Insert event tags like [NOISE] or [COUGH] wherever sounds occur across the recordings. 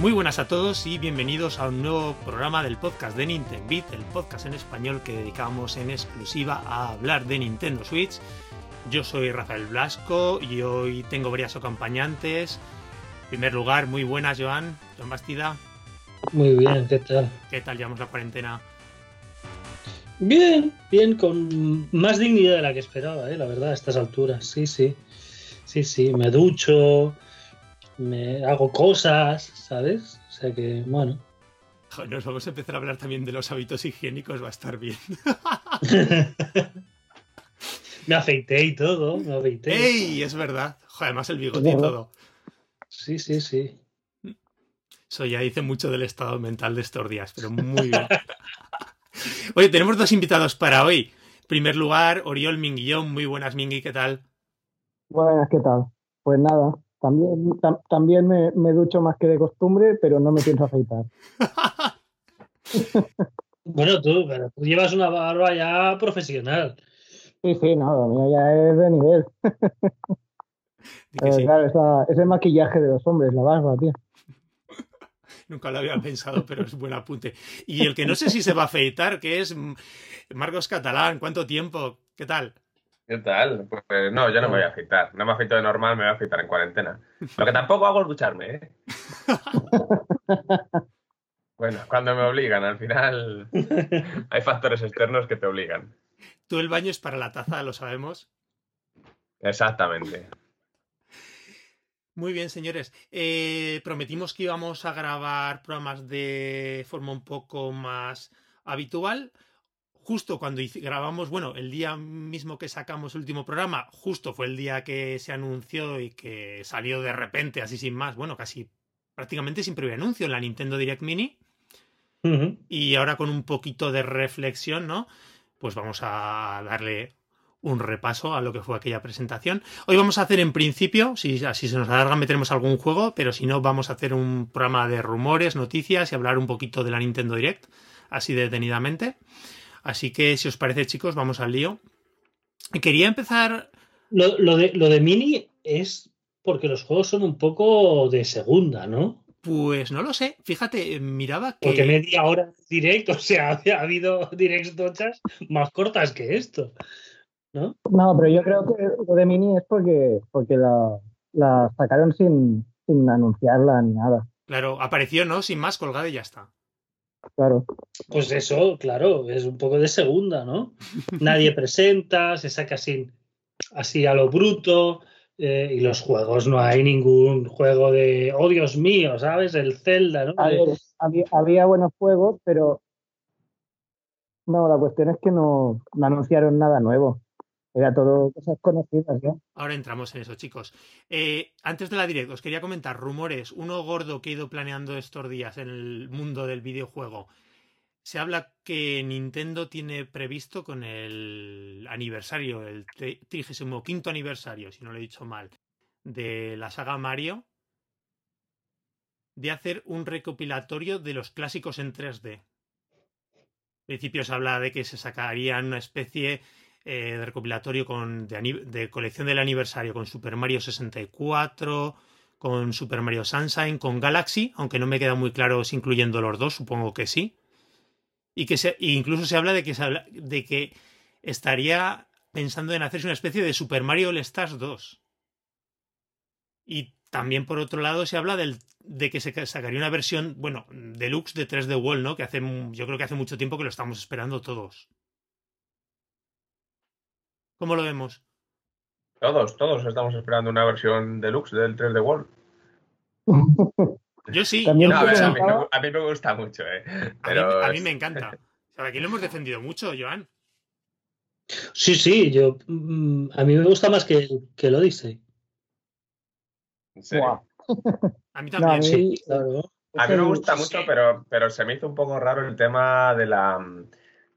Muy buenas a todos y bienvenidos a un nuevo programa del podcast de Nintendo Beat, el podcast en español que dedicamos en exclusiva a hablar de Nintendo Switch. Yo soy Rafael Blasco y hoy tengo varias acompañantes. En primer lugar, muy buenas, Joan. Joan Bastida. Muy bien, ¿qué tal? ¿Qué tal llevamos la cuarentena? Bien, bien, con más dignidad de la que esperaba, ¿eh? la verdad, a estas alturas. Sí, sí. Sí, sí, me ducho, me hago cosas, ¿sabes? O sea que, bueno. Nos vamos a empezar a hablar también de los hábitos higiénicos, va a estar bien. [LAUGHS] me afeité y todo, me afeité. ¡Ey! Es verdad. además el bigote y todo. Sí, sí, sí. Eso ya dice mucho del estado mental de estos días, pero muy bien. [LAUGHS] Oye, tenemos dos invitados para hoy. En primer lugar, Oriol Minguillón. Muy buenas, Mingui, ¿qué tal? Buenas, ¿qué tal? Pues nada, también, también me, me, ducho más que de costumbre, pero no me pienso afeitar. [LAUGHS] bueno, tú, pero tú llevas una barba ya profesional. Sí, sí, no, lo mío ya es de nivel. Sí. Claro, ese maquillaje de los hombres, la barba, tío. Nunca lo había pensado, pero es buen apunte. Y el que no sé si se va a afeitar, que es Marcos Catalán. ¿Cuánto tiempo? ¿Qué tal? ¿Qué tal? Pues no, yo no me voy a afeitar. No me afeito de normal, me voy a afeitar en cuarentena. Lo que tampoco hago es ducharme, ¿eh? [LAUGHS] bueno, cuando me obligan, al final [LAUGHS] hay factores externos que te obligan. Tú el baño es para la taza, lo sabemos. Exactamente. Muy bien, señores. Eh, prometimos que íbamos a grabar programas de forma un poco más habitual. Justo cuando grabamos, bueno, el día mismo que sacamos el último programa, justo fue el día que se anunció y que salió de repente, así sin más, bueno, casi prácticamente sin previo anuncio en la Nintendo Direct Mini. Y ahora con un poquito de reflexión, ¿no? Pues vamos a darle un repaso a lo que fue aquella presentación. Hoy vamos a hacer en principio, si así se nos alarga, meteremos algún juego, pero si no, vamos a hacer un programa de rumores, noticias y hablar un poquito de la Nintendo Direct, así detenidamente. Así que, si os parece, chicos, vamos al lío. Quería empezar. Lo, lo, de, lo de Mini es porque los juegos son un poco de segunda, ¿no? Pues no lo sé. Fíjate, miraba que. Porque media hora directo, o sea, [LAUGHS] ha habido directs tochas más cortas que esto. ¿no? No, pero yo creo que lo de Mini es porque, porque la, la sacaron sin, sin anunciarla ni nada. Claro, apareció, ¿no? Sin más, colgada y ya está. Claro. Pues eso, claro, es un poco de segunda, ¿no? [LAUGHS] Nadie presenta, se saca así, así a lo bruto. Eh, y los juegos, no hay ningún juego de, oh Dios mío, ¿sabes? El Zelda, ¿no? había, había, buenos juegos, pero no, la cuestión es que no, no anunciaron nada nuevo. Era todo cosas conocidas ya. Ahora entramos en eso, chicos. Eh, antes de la direct, os quería comentar rumores. Uno gordo que he ido planeando estos días en el mundo del videojuego. Se habla que Nintendo tiene previsto con el aniversario, el 35 aniversario, si no lo he dicho mal, de la saga Mario, de hacer un recopilatorio de los clásicos en 3D. En principio se habla de que se sacarían una especie eh, de recopilatorio con, de, colección del aniversario con Super Mario 64, con Super Mario Sunshine, con Galaxy, aunque no me queda muy claro si incluyendo los dos, supongo que sí. Y que se, incluso se habla de que, de que estaría pensando en hacerse una especie de Super Mario All Stars 2. Y también, por otro lado, se habla del, de que se sacaría una versión, bueno, deluxe de 3D World, ¿no? Que hace, yo creo que hace mucho tiempo que lo estamos esperando todos. ¿Cómo lo vemos? Todos, todos estamos esperando una versión deluxe del 3D World. [LAUGHS] Yo sí. [LAUGHS] a, mí me, gusta mucho, ¿eh? A, mí, me encanta. [LAUGHS] aquí lo hemos defendido mucho, Joan. Sí, sí, yo mm, a mí me gusta más que, que lo dice. A mí también. sí, claro. A mí me gusta mucho, pero, pero se me hizo un poco raro el tema de la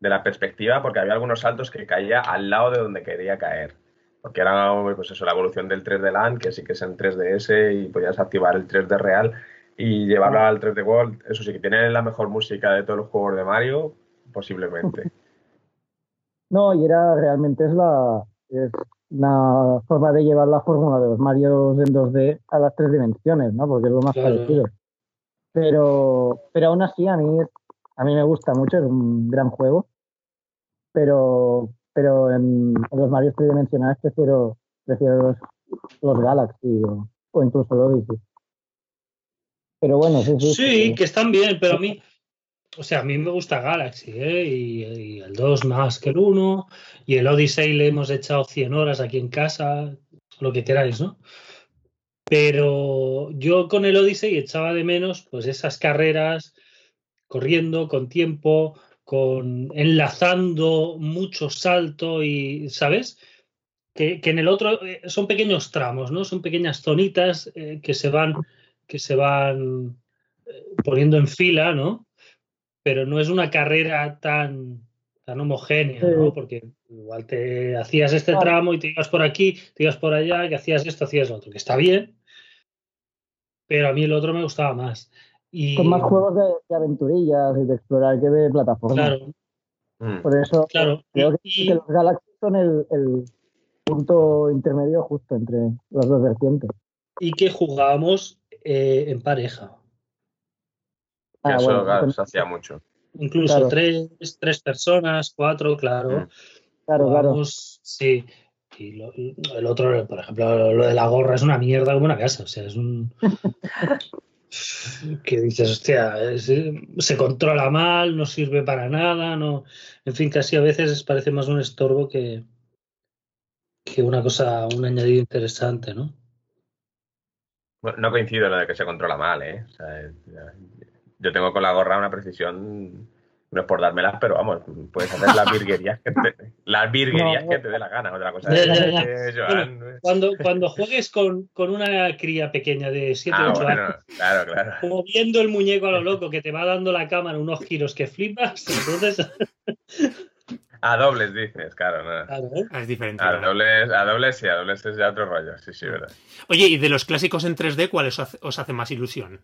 de la perspectiva porque había algunos saltos que caía al lado de donde quería caer. Porque era pues eso, la evolución del 3D LAN, que sí que es en 3DS y podías activar el 3D real y llevarlo al 3D World. Eso sí, que tiene la mejor música de todos los juegos de Mario, posiblemente. [LAUGHS] No, y era realmente es la es una forma de llevar la fórmula de los Mario en 2D a las tres dimensiones, ¿no? Porque es lo más parecido. Pero, pero aún así a mí, a mí me gusta mucho, es un gran juego. Pero, pero en, los Mario tridimensionales prefiero, prefiero los, los Galaxy o, incluso los Odyssey. Pero bueno, sí, sí. Sí, que están bien, pero a mí, o sea, a mí me gusta Galaxy, ¿eh? y, el 2 más que el 1, y el Odyssey le hemos echado 100 horas aquí en casa, lo que queráis, ¿no? Pero yo con el Odyssey echaba de menos pues esas carreras corriendo con tiempo, con enlazando mucho salto y, ¿sabes? Que, en el otro eh, son pequeños tramos, ¿no? Son pequeñas zonitas eh, que se van, que se van eh, poniendo en fila, ¿no? Pero no es una carrera tan, tan homogénea, ¿no? Porque igual te hacías este tramo y te ibas por aquí, te ibas por allá, que hacías esto, hacías lo otro, que está bien, pero a mí el otro me gustaba más. Y... Con más juegos de, aventurillas y de explorar que de plataforma. Claro. Mm. Por eso claro. creo que, los Galaxy son el, punto intermedio justo entre las dos vertientes. Y que jugábamos eh, en pareja. Ah, eso se hacía mucho. Incluso tres, tres personas, cuatro, claro. Mm. Claro, claro. Sí. Y el otro, por ejemplo, lo de la gorra es una mierda como una casa. O sea, es un. [LAUGHS] que dices, hostia, se controla mal, no sirve para nada, no. En fin, casi a veces parece más un estorbo que, que una cosa, un añadido interesante, ¿no? no coincido en lo de que se controla mal, ¿eh? yo tengo con la gorra una precisión no es por dármelas, pero vamos, puedes hacer las [LAUGHS] virguerías que te, las virguerías que te dé la gana. Otra cosa cuando, cuando juegues con, con, una cría pequeña de 7 o 8 años, claro, claro. como viendo el muñeco a lo loco que te va dando la cámara unos giros que flipas, [LAUGHS] entonces. A dobles dices, claro, no. ¿eh? Es diferente. A dobles, a dobles sí, a dobles es ya otro rollo, sí, sí, verdad. Oye, y de los clásicos en 3D, ¿cuál os hace, os hace más ilusión?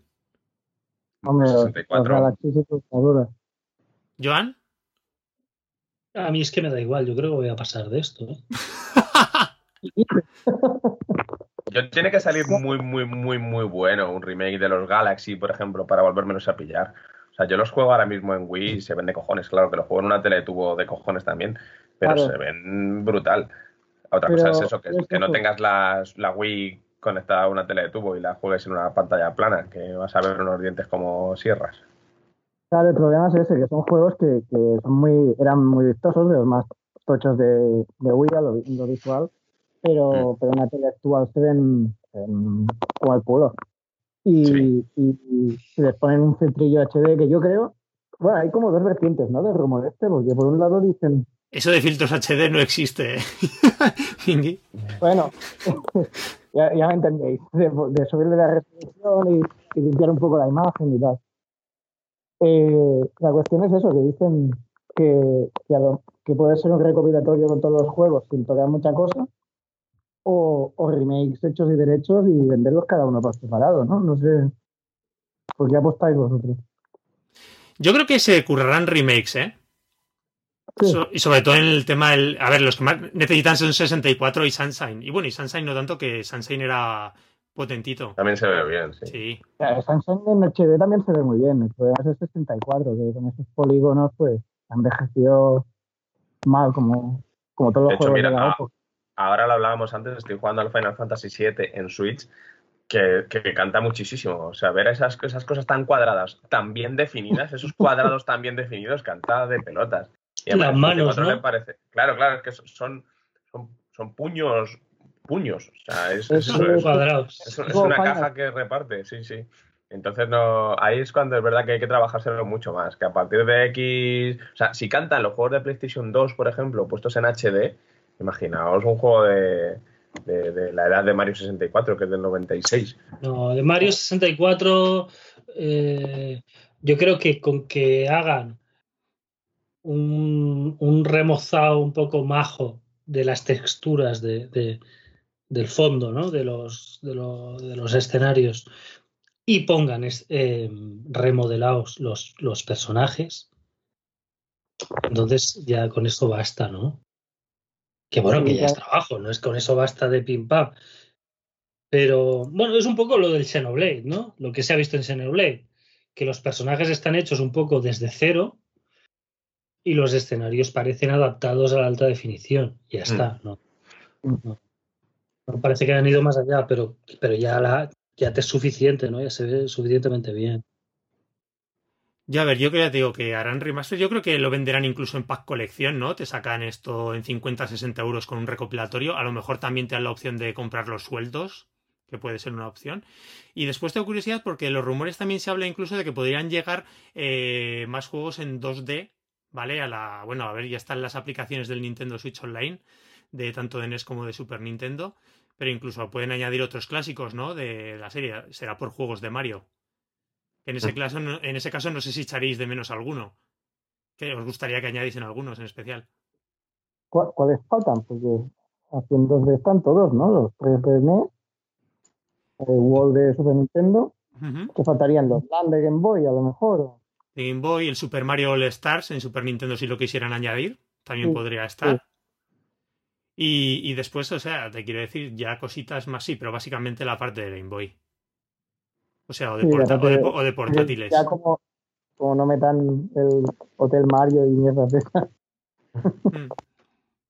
Hombre, 64. ¿Joan? A mí es que me da igual, yo creo que voy a pasar de esto. ¿eh? [LAUGHS] yo tiene que salir muy, muy, muy, muy bueno un remake de los Galaxy, por ejemplo, para volvérmelos a pillar. O sea, yo los juego ahora mismo en Wii y se ven de cojones, claro que los juego en una tele tubo de cojones también, pero se ven brutal. Otra cosa es eso, que, no tengas la, la Wii conectada a una tele de tubo y la juegues en una pantalla plana, que vas a ver unos dientes como sierras. Claro, el problema es ese, que son juegos que, son muy, eran muy vistosos, de los más tochos de, de Wii, lo, visual, pero, mm. pero en la tele actual se ven como el pueblo. Y, y, les ponen un centrillo HD que yo creo, bueno, hay como dos vertientes, ¿no? De rumor este, porque por un lado dicen... Eso de filtros HD no existe. ¿eh? [LAUGHS] bueno, [LAUGHS] ya, me entendéis, de, subirle la resolución y limpiar un poco la imagen y tal. Eh, la cuestión es eso, que dicen que, que, puede ser un recopilatorio con todos los juegos sin tocar mucha cosa, o, remakes hechos y derechos y venderlos cada uno por separado, ¿no? No sé. ¿Por qué apostáis vosotros? Yo creo que se currarán remakes, ¿eh? y sobre todo en el tema del. A ver, los que más necesitan son 64 y Sunshine. Y bueno, y Sunshine no tanto que Sunshine era potentito. También se ve bien, sí. sí. en HD también se ve muy bien. El problema es el 64, que con esos polígonos, pues, envejeció mal, como, como todos los juegos de la época. Ahora lo hablábamos antes, estoy jugando al Final Fantasy VII en Switch, que, que, canta muchísimo. O sea, ver esas, esas cosas tan cuadradas, tan bien definidas, esos cuadrados tan bien definidos, canta de pelotas. Y Las manos, ¿no? Parece. Claro, claro, es que son, son, son puños puños. O sea, es, es, una caja que reparte, sí, sí. Entonces no, ahí es cuando es verdad que hay que trabajárselo mucho más, que a partir de X, o sea, si cantan los juegos de PlayStation 2, por ejemplo, puestos en HD, imaginaos un juego de, de, la edad de Mario 64, que es del 96. No, de Mario 64, eh, yo creo que con que hagan un, un remozado un poco majo de las texturas de, del fondo, ¿no? De los, de, los escenarios y pongan eh, remodelados los, los personajes, entonces ya con eso basta, ¿no? Que bueno, que ya es trabajo, no es con eso basta de pim pam. Pero bueno, es un poco lo del Xenoblade, ¿no? Lo que se ha visto en Xenoblade. que los personajes están hechos un poco desde cero y los escenarios parecen adaptados a la alta definición. Ya está, mm. ¿no? no. Parece que han ido más allá, pero, pero ya, la, ya te es suficiente, ¿no? Ya se ve suficientemente bien. Ya, a ver, yo que te digo que harán remaster. Yo creo que lo venderán incluso en pack colección, ¿no? Te sacan esto en 50, 60 euros con un recopilatorio. A lo mejor también te dan la opción de comprar los sueldos, que puede ser una opción. Y después tengo curiosidad porque los rumores también se habla incluso de que podrían llegar eh, más juegos en 2D, ¿vale? A la. Bueno, a ver, ya están las aplicaciones del Nintendo Switch Online, de tanto de NES como de Super Nintendo. Pero incluso pueden añadir otros clásicos, ¿no? De la serie. Será por juegos de Mario. En ese, caso, en ese caso no sé si echaréis de menos alguno. Que os gustaría que añadiesen algunos en especial. ¿Cuáles faltan? Porque haciendo de están todos, ¿no? Los tres de NES, el World de Super Nintendo, que faltarían los Land de Game Boy a lo mejor. De Game Boy, el Super Mario All Stars en Super Nintendo si lo quisieran añadir, también podría estar. Y, y, después, o sea, te quiero decir, ya cositas más, sí, pero básicamente la parte de Game Boy. O sea, o de, o de, portátiles. Ya como, como, no metan el Hotel Mario y mierdas de esas. Mm.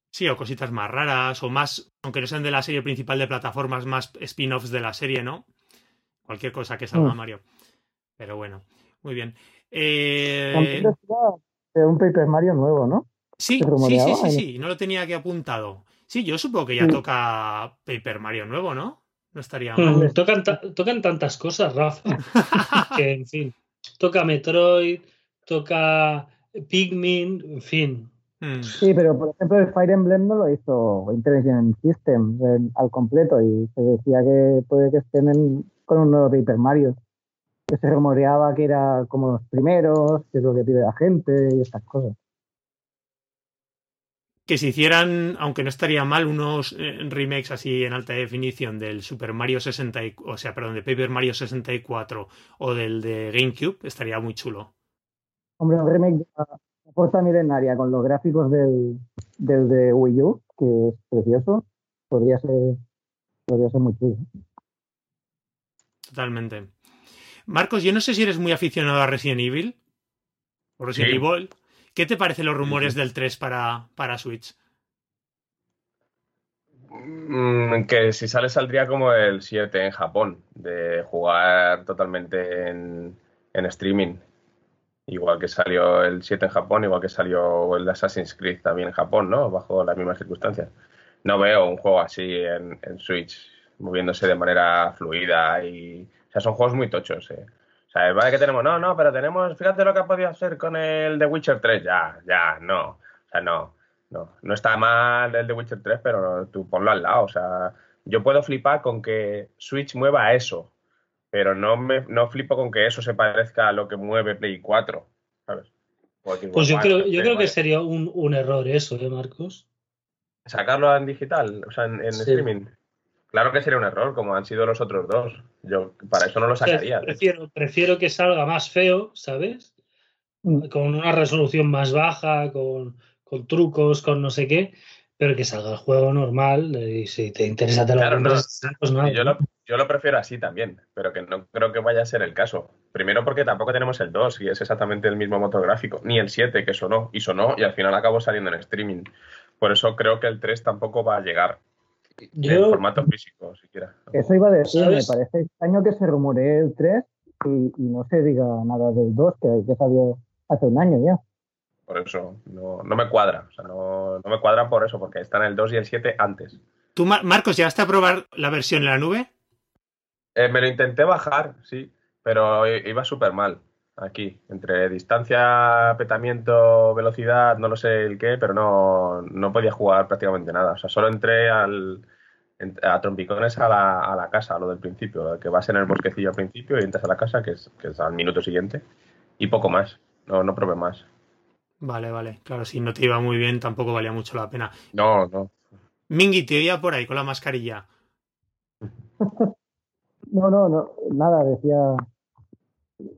Sí, o cositas más raras, o más, aunque no sean de la serie principal de plataformas, más spin-offs de la serie, ¿no? Cualquier cosa que salga mm. Mario. Pero bueno, muy bien. Eh... Un Paper Mario nuevo, ¿no? Sí, sí, sí, sí, sí, no lo tenía aquí apuntado. Sí, yo supongo que ya toca Paper Mario nuevo, ¿no? No estaría mm, mal. Tocan, tocan tantas cosas, Rafa. [LAUGHS] que, en fin, toca Metroid, toca Pikmin, en fin. Mm. Sí, pero por ejemplo el Fire Emblem no lo hizo Intelligent System al completo y se decía que puede que estén con un nuevo Paper Mario. Que se rumoreaba que era como los primeros, que es lo que pide la gente y estas cosas que se hicieran, aunque no estaría mal, unos eh, remakes así en alta definición del Super Mario 64, o sea, perdón, de Paper Mario 64 o del de GameCube, estaría muy chulo. Hombre, un remake de la puerta milenaria con los gráficos del, del de Wii U, que es precioso, podría ser, podría ser muy chulo. Totalmente. Marcos, yo no sé si eres muy aficionado a Resident Evil. O Resident Evil. ¿Qué te parecen los rumores del 3 para, para Switch? Mm, que si sale saldría como el 7 en Japón, de jugar totalmente en, streaming. Igual que salió el 7 en Japón, igual que salió el Assassin's Creed también en Japón, ¿no? Bajo las mismas circunstancias. No veo un juego así en, en Switch, moviéndose de manera fluida y... O sea, son juegos muy tochos, ¿eh? O sea, vale que tenemos, no, no, pero tenemos, fíjate lo que ha podido hacer con el The Witcher 3, ya, ya, no. O sea, no, no, no está mal el The Witcher 3, pero tú ponlo al lado. O sea, yo puedo flipar con que Switch mueva a eso, pero no me no flipo con que eso se parezca a lo que mueve Play 4, ¿sabes? Pues yo creo, yo creo que sería un, un, error eso, ¿eh, Marcos? Sacarlo en digital, o sea, en, streaming. Claro que sería un error, como han sido los otros dos. Yo para eso no lo sacaría. Prefiero, prefiero que salga más feo, ¿sabes? Con una resolución más baja, con, trucos, con no sé qué, pero que salga el juego normal y si te interesa te lo claro, pues yo, lo, yo lo prefiero así también, pero que no creo que vaya a ser el caso. Primero porque tampoco tenemos el 2 y es exactamente el mismo motor gráfico, ni el 7 que sonó y sonó y al final acabó saliendo en streaming. Por eso creo que el 3 tampoco va a llegar en formato físico, siquiera. Eso iba a decir, me parece extraño que se rumoree el 3 y, no se diga nada del 2, que, que salió hace un año ya. Por eso, no, me cuadra. O sea, no, me cuadra por eso, porque están el 2 y el 7 antes. ¿Tú, Marcos, llegaste a probar la versión en la nube? Eh, me lo intenté bajar, sí, pero iba súper mal aquí. Entre distancia, petamiento, velocidad, no lo sé el qué, pero no, no podía jugar prácticamente nada. O sea, solo entré al, a trompicones a la, a la casa, a lo del principio, que vas en el bosquecillo al principio y entras a la casa, que es, que es al minuto siguiente, y poco más. No, no probé más. Vale, vale. Claro, si no te iba muy bien, tampoco valía mucho la pena. No, no. Mingy, te oía por ahí con la mascarilla. [LAUGHS] no, no, no. Nada, decía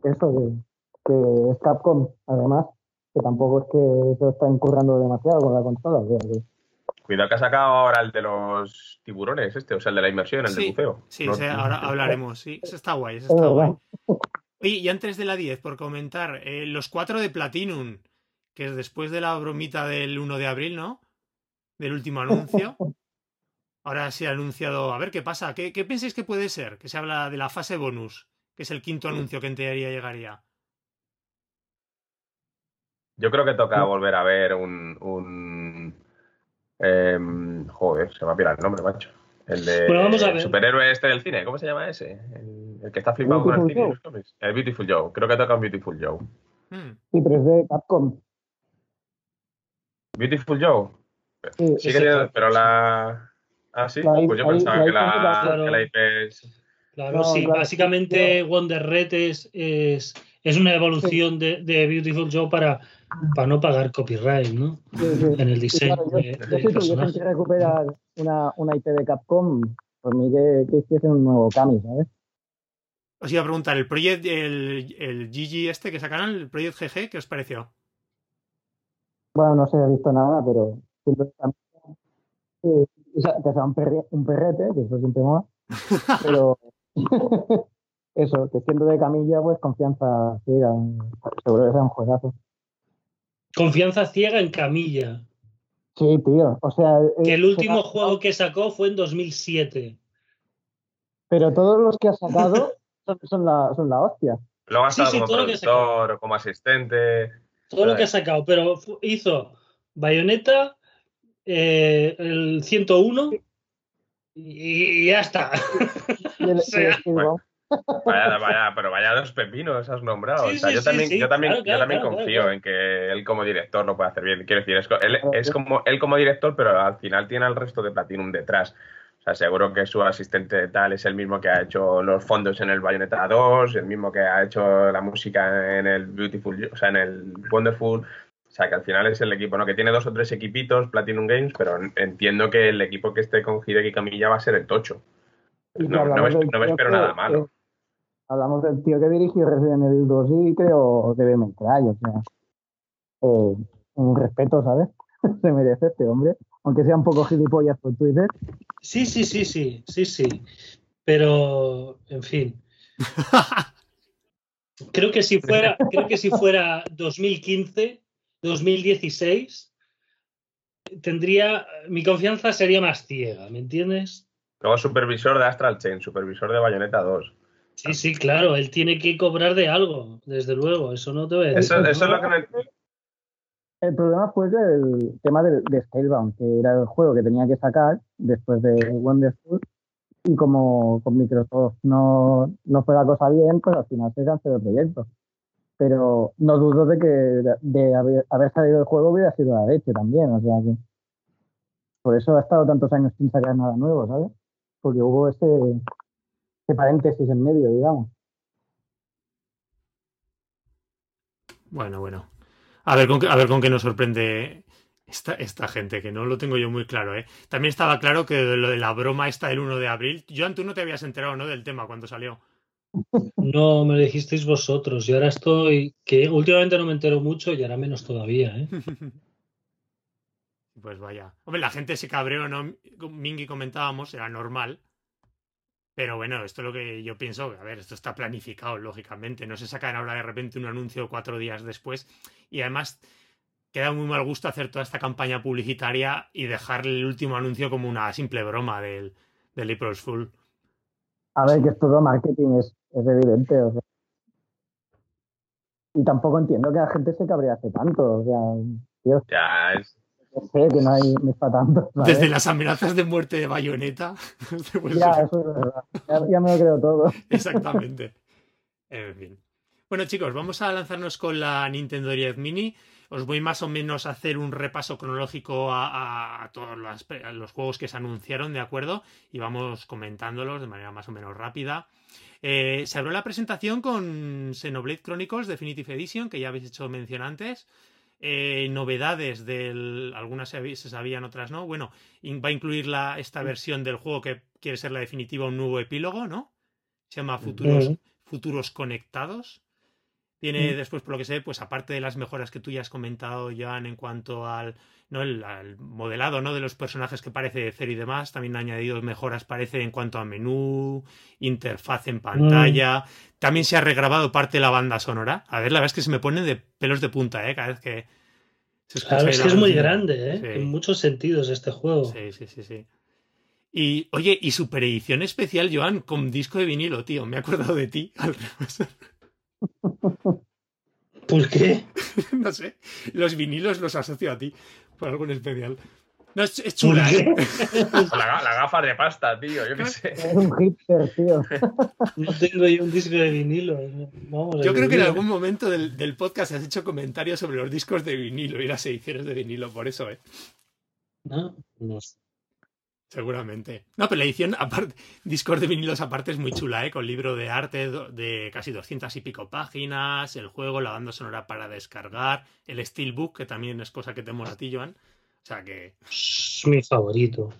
eso de que es Capcom, además, que tampoco es que se está incurrando demasiado con la consola. Cuidado que ha sacado ahora el de los tiburones, este, o sea, el de la inmersión, el de buceo. Sí, ahora hablaremos, sí, ese está guay, ese está guay. [LAUGHS] Oye, y antes de la 10, por comentar, eh, los cuatro de Platinum, que es después de la bromita del 1 de abril, ¿no? Del último anuncio. [LAUGHS] Ahora se ha anunciado, a ver qué pasa. ¿Qué, qué pensáis que puede ser? Que se habla de la fase bonus, que es el quinto anuncio que en teoría llegaría. Yo creo que toca volver a ver un. un em, joder, se me ha pirado el nombre, macho. El de Bueno, vamos a ver. el superhéroe este del cine, ¿cómo se llama ese? El, el que está flipado con el Beautiful cine y Joe. El Beautiful Joe. Creo que toca un Beautiful Joe. Hmm. Sí, pero es de Capcom. Beautiful Joe. Sí, que tiene, pero la. Ah, sí. La Pues yo pensaba la que la, claro. que la IP es. Claro, No, sí, claro, básicamente Wonder Red es, es, es una evolución de, de Beautiful Joe para, para no pagar copyright, ¿no? sí, sí. En el diseño claro, yo, de, yo del si tuviesen que recuperar una, una IP de Capcom, por mí que, que hiciesen un nuevo Kami, ¿sabes? Os iba a preguntar, el Project, el, el GG este que sacaron, el Project GG, ¿qué os pareció? Bueno, no sé, he visto nada, pero siempre sí, o sea, que sea un, perre- un perrete, que eso siempre mola, pero [LAUGHS] eso, que siendo de camilla, pues confianza ciega, seguro que sea un juegazo. Confianza ciega en Camilla. Sí, tío, o sea... Que el último juego que sacó fue en 2007. Pero todos los que ha sacado [LAUGHS] son, son, la, son la hostia. Luego ha Sí, estado sí, como lo productor como asistente. Todo lo que ha sacado, pero hizo Bayonetta, eh, el 101 y, y ya está. Y el- [LAUGHS] O sea, y el Steve bueno. Vaya, vaya, pero vaya dos pepinos has nombrado. Sí, o sea, sí, yo sí, también, sí, yo también, claro, yo también claro, confío claro. en que él como director lo puede hacer bien. Quiero decir, es, él, Claro, es como él como director, pero al final tiene al resto de Platinum detrás. O sea, seguro que su asistente de tal es el mismo que ha hecho los fondos en el Bayonetta 2, el mismo que ha hecho la música en el Beautiful, o sea, en el Wonderful. O sea, que al final es el equipo, ¿no? Que tiene dos o tres equipitos, Platinum Games, pero entiendo que el equipo que esté con Hideki Camilla va a ser el tocho. No, no me, no espero nada malo. Hablamos del tío que dirigió Resident Evil 2 y creo May Cry, o sea, eh, un respeto, ¿sabes? [LAUGHS] Se merece este hombre, aunque sea un poco gilipollas por Twitter. Sí, sí, sí, sí, sí, sí. Pero, en fin. [LAUGHS] Creo que si fuera, creo que si fuera 2015, 2016, tendría, mi confianza sería más ciega, ¿me entiendes? Luego supervisor de Astral Chain, supervisor de Bayonetta 2. Sí, sí, claro, él tiene que cobrar de algo, desde luego, eso no te voy a decir. Eso, eso es lo que me... El problema fue que el tema de, de Scalebound, que era el juego que tenía que sacar después de Wonderful, y como con Microsoft no, no fue la cosa bien, pues al final se canceló el proyecto. Pero no dudo de que de, de haber, haber salido el juego hubiera sido la leche también, o sea que por eso ha estado tantos años sin sacar nada nuevo, ¿sabes? Porque hubo ese, ese paréntesis en medio, digamos. Bueno, bueno. A ver con qué, a ver con qué nos sorprende esta, esta gente, que no lo tengo yo muy claro, ¿eh? También estaba claro que lo de la broma esta del 1 de abril. Joan, tú no te habías enterado, ¿no? Del tema cuando salió. No, me lo dijisteis vosotros, y ahora estoy, que últimamente no me entero mucho y ahora menos todavía, ¿eh? [LAUGHS] Pues vaya. Hombre, la gente se cabreó, ¿no? Mingy comentábamos, era normal. Pero bueno, esto es lo que yo pienso. A ver, esto está planificado, lógicamente. No se sacan ahora de repente un anuncio cuatro días después. Y además, queda muy mal gusto hacer toda esta campaña publicitaria y dejar el último anuncio como una simple broma del, del April's Fool. A ver, que es todo marketing, es, es evidente. O sea. Y tampoco entiendo que la gente se cabrease tanto. O sea, Dios, Ya, es, sé que no hay no es para tanto. ¿sabes? Desde las amenazas de muerte de Bayonetta. [LAUGHS] pues, Ya, eso es verdad. Ya, ya me lo creo todo. [LAUGHS] Exactamente. En fin. Bueno, chicos, vamos a lanzarnos con la Nintendo 10 Mini. Os voy más o menos a hacer un repaso cronológico a, a- a todos a los juegos que se anunciaron, ¿de acuerdo? Y vamos comentándolos de manera más o menos rápida. Eh, se abrió la presentación con Xenoblade Chronicles Definitive Edition, que ya habéis hecho mención antes. Eh, novedades del. Algunas se, sabían, otras no. Bueno, va a incluir la, esta versión del juego que quiere ser la definitiva, un nuevo epílogo, ¿no? Se llama Futuros, Ujú. Futuros Conectados. Tiene después, por lo que sé, pues aparte de las mejoras que tú ya has comentado, Joan, en cuanto al, ¿no? el, modelado ¿no? de los personajes que parece cero y demás, también ha añadido mejoras, parece, en cuanto a menú, interfaz en pantalla. También se ha regrabado parte de la banda sonora. A ver, la verdad es que se me ponen de pelos de punta, ¿eh? Cada vez que. Se claro, es que es muy grande, ¿eh? En muchos sentidos este juego. Sí, sí, sí, sí. Y, oye, y super edición especial, Joan, con disco de vinilo, tío. Me he acordado de ti. [LAUGHS] [LAUGHS] ¿Por qué? [LAUGHS] no sé. Los vinilos los asocio a ti por algo en especial. No, es, chula, ¿eh? [LAUGHS] la, gafa de pasta, tío, yo qué sé. Es un hipster, tío. No tengo yo un disco de vinilo. yo creo que en algún momento del, del, podcast has hecho comentarios sobre los discos de vinilo y las ediciones de vinilo, por eso, ¿eh? No, no sé. Seguramente. No, pero la edición, aparte, Discord de vinilos aparte es muy chula, ¿eh? Con libro de arte de casi 200 y pico páginas, el juego, la banda sonora para descargar, el Steelbook, que también es cosa que te mola a ti, Joan. O sea que. Es mi favorito.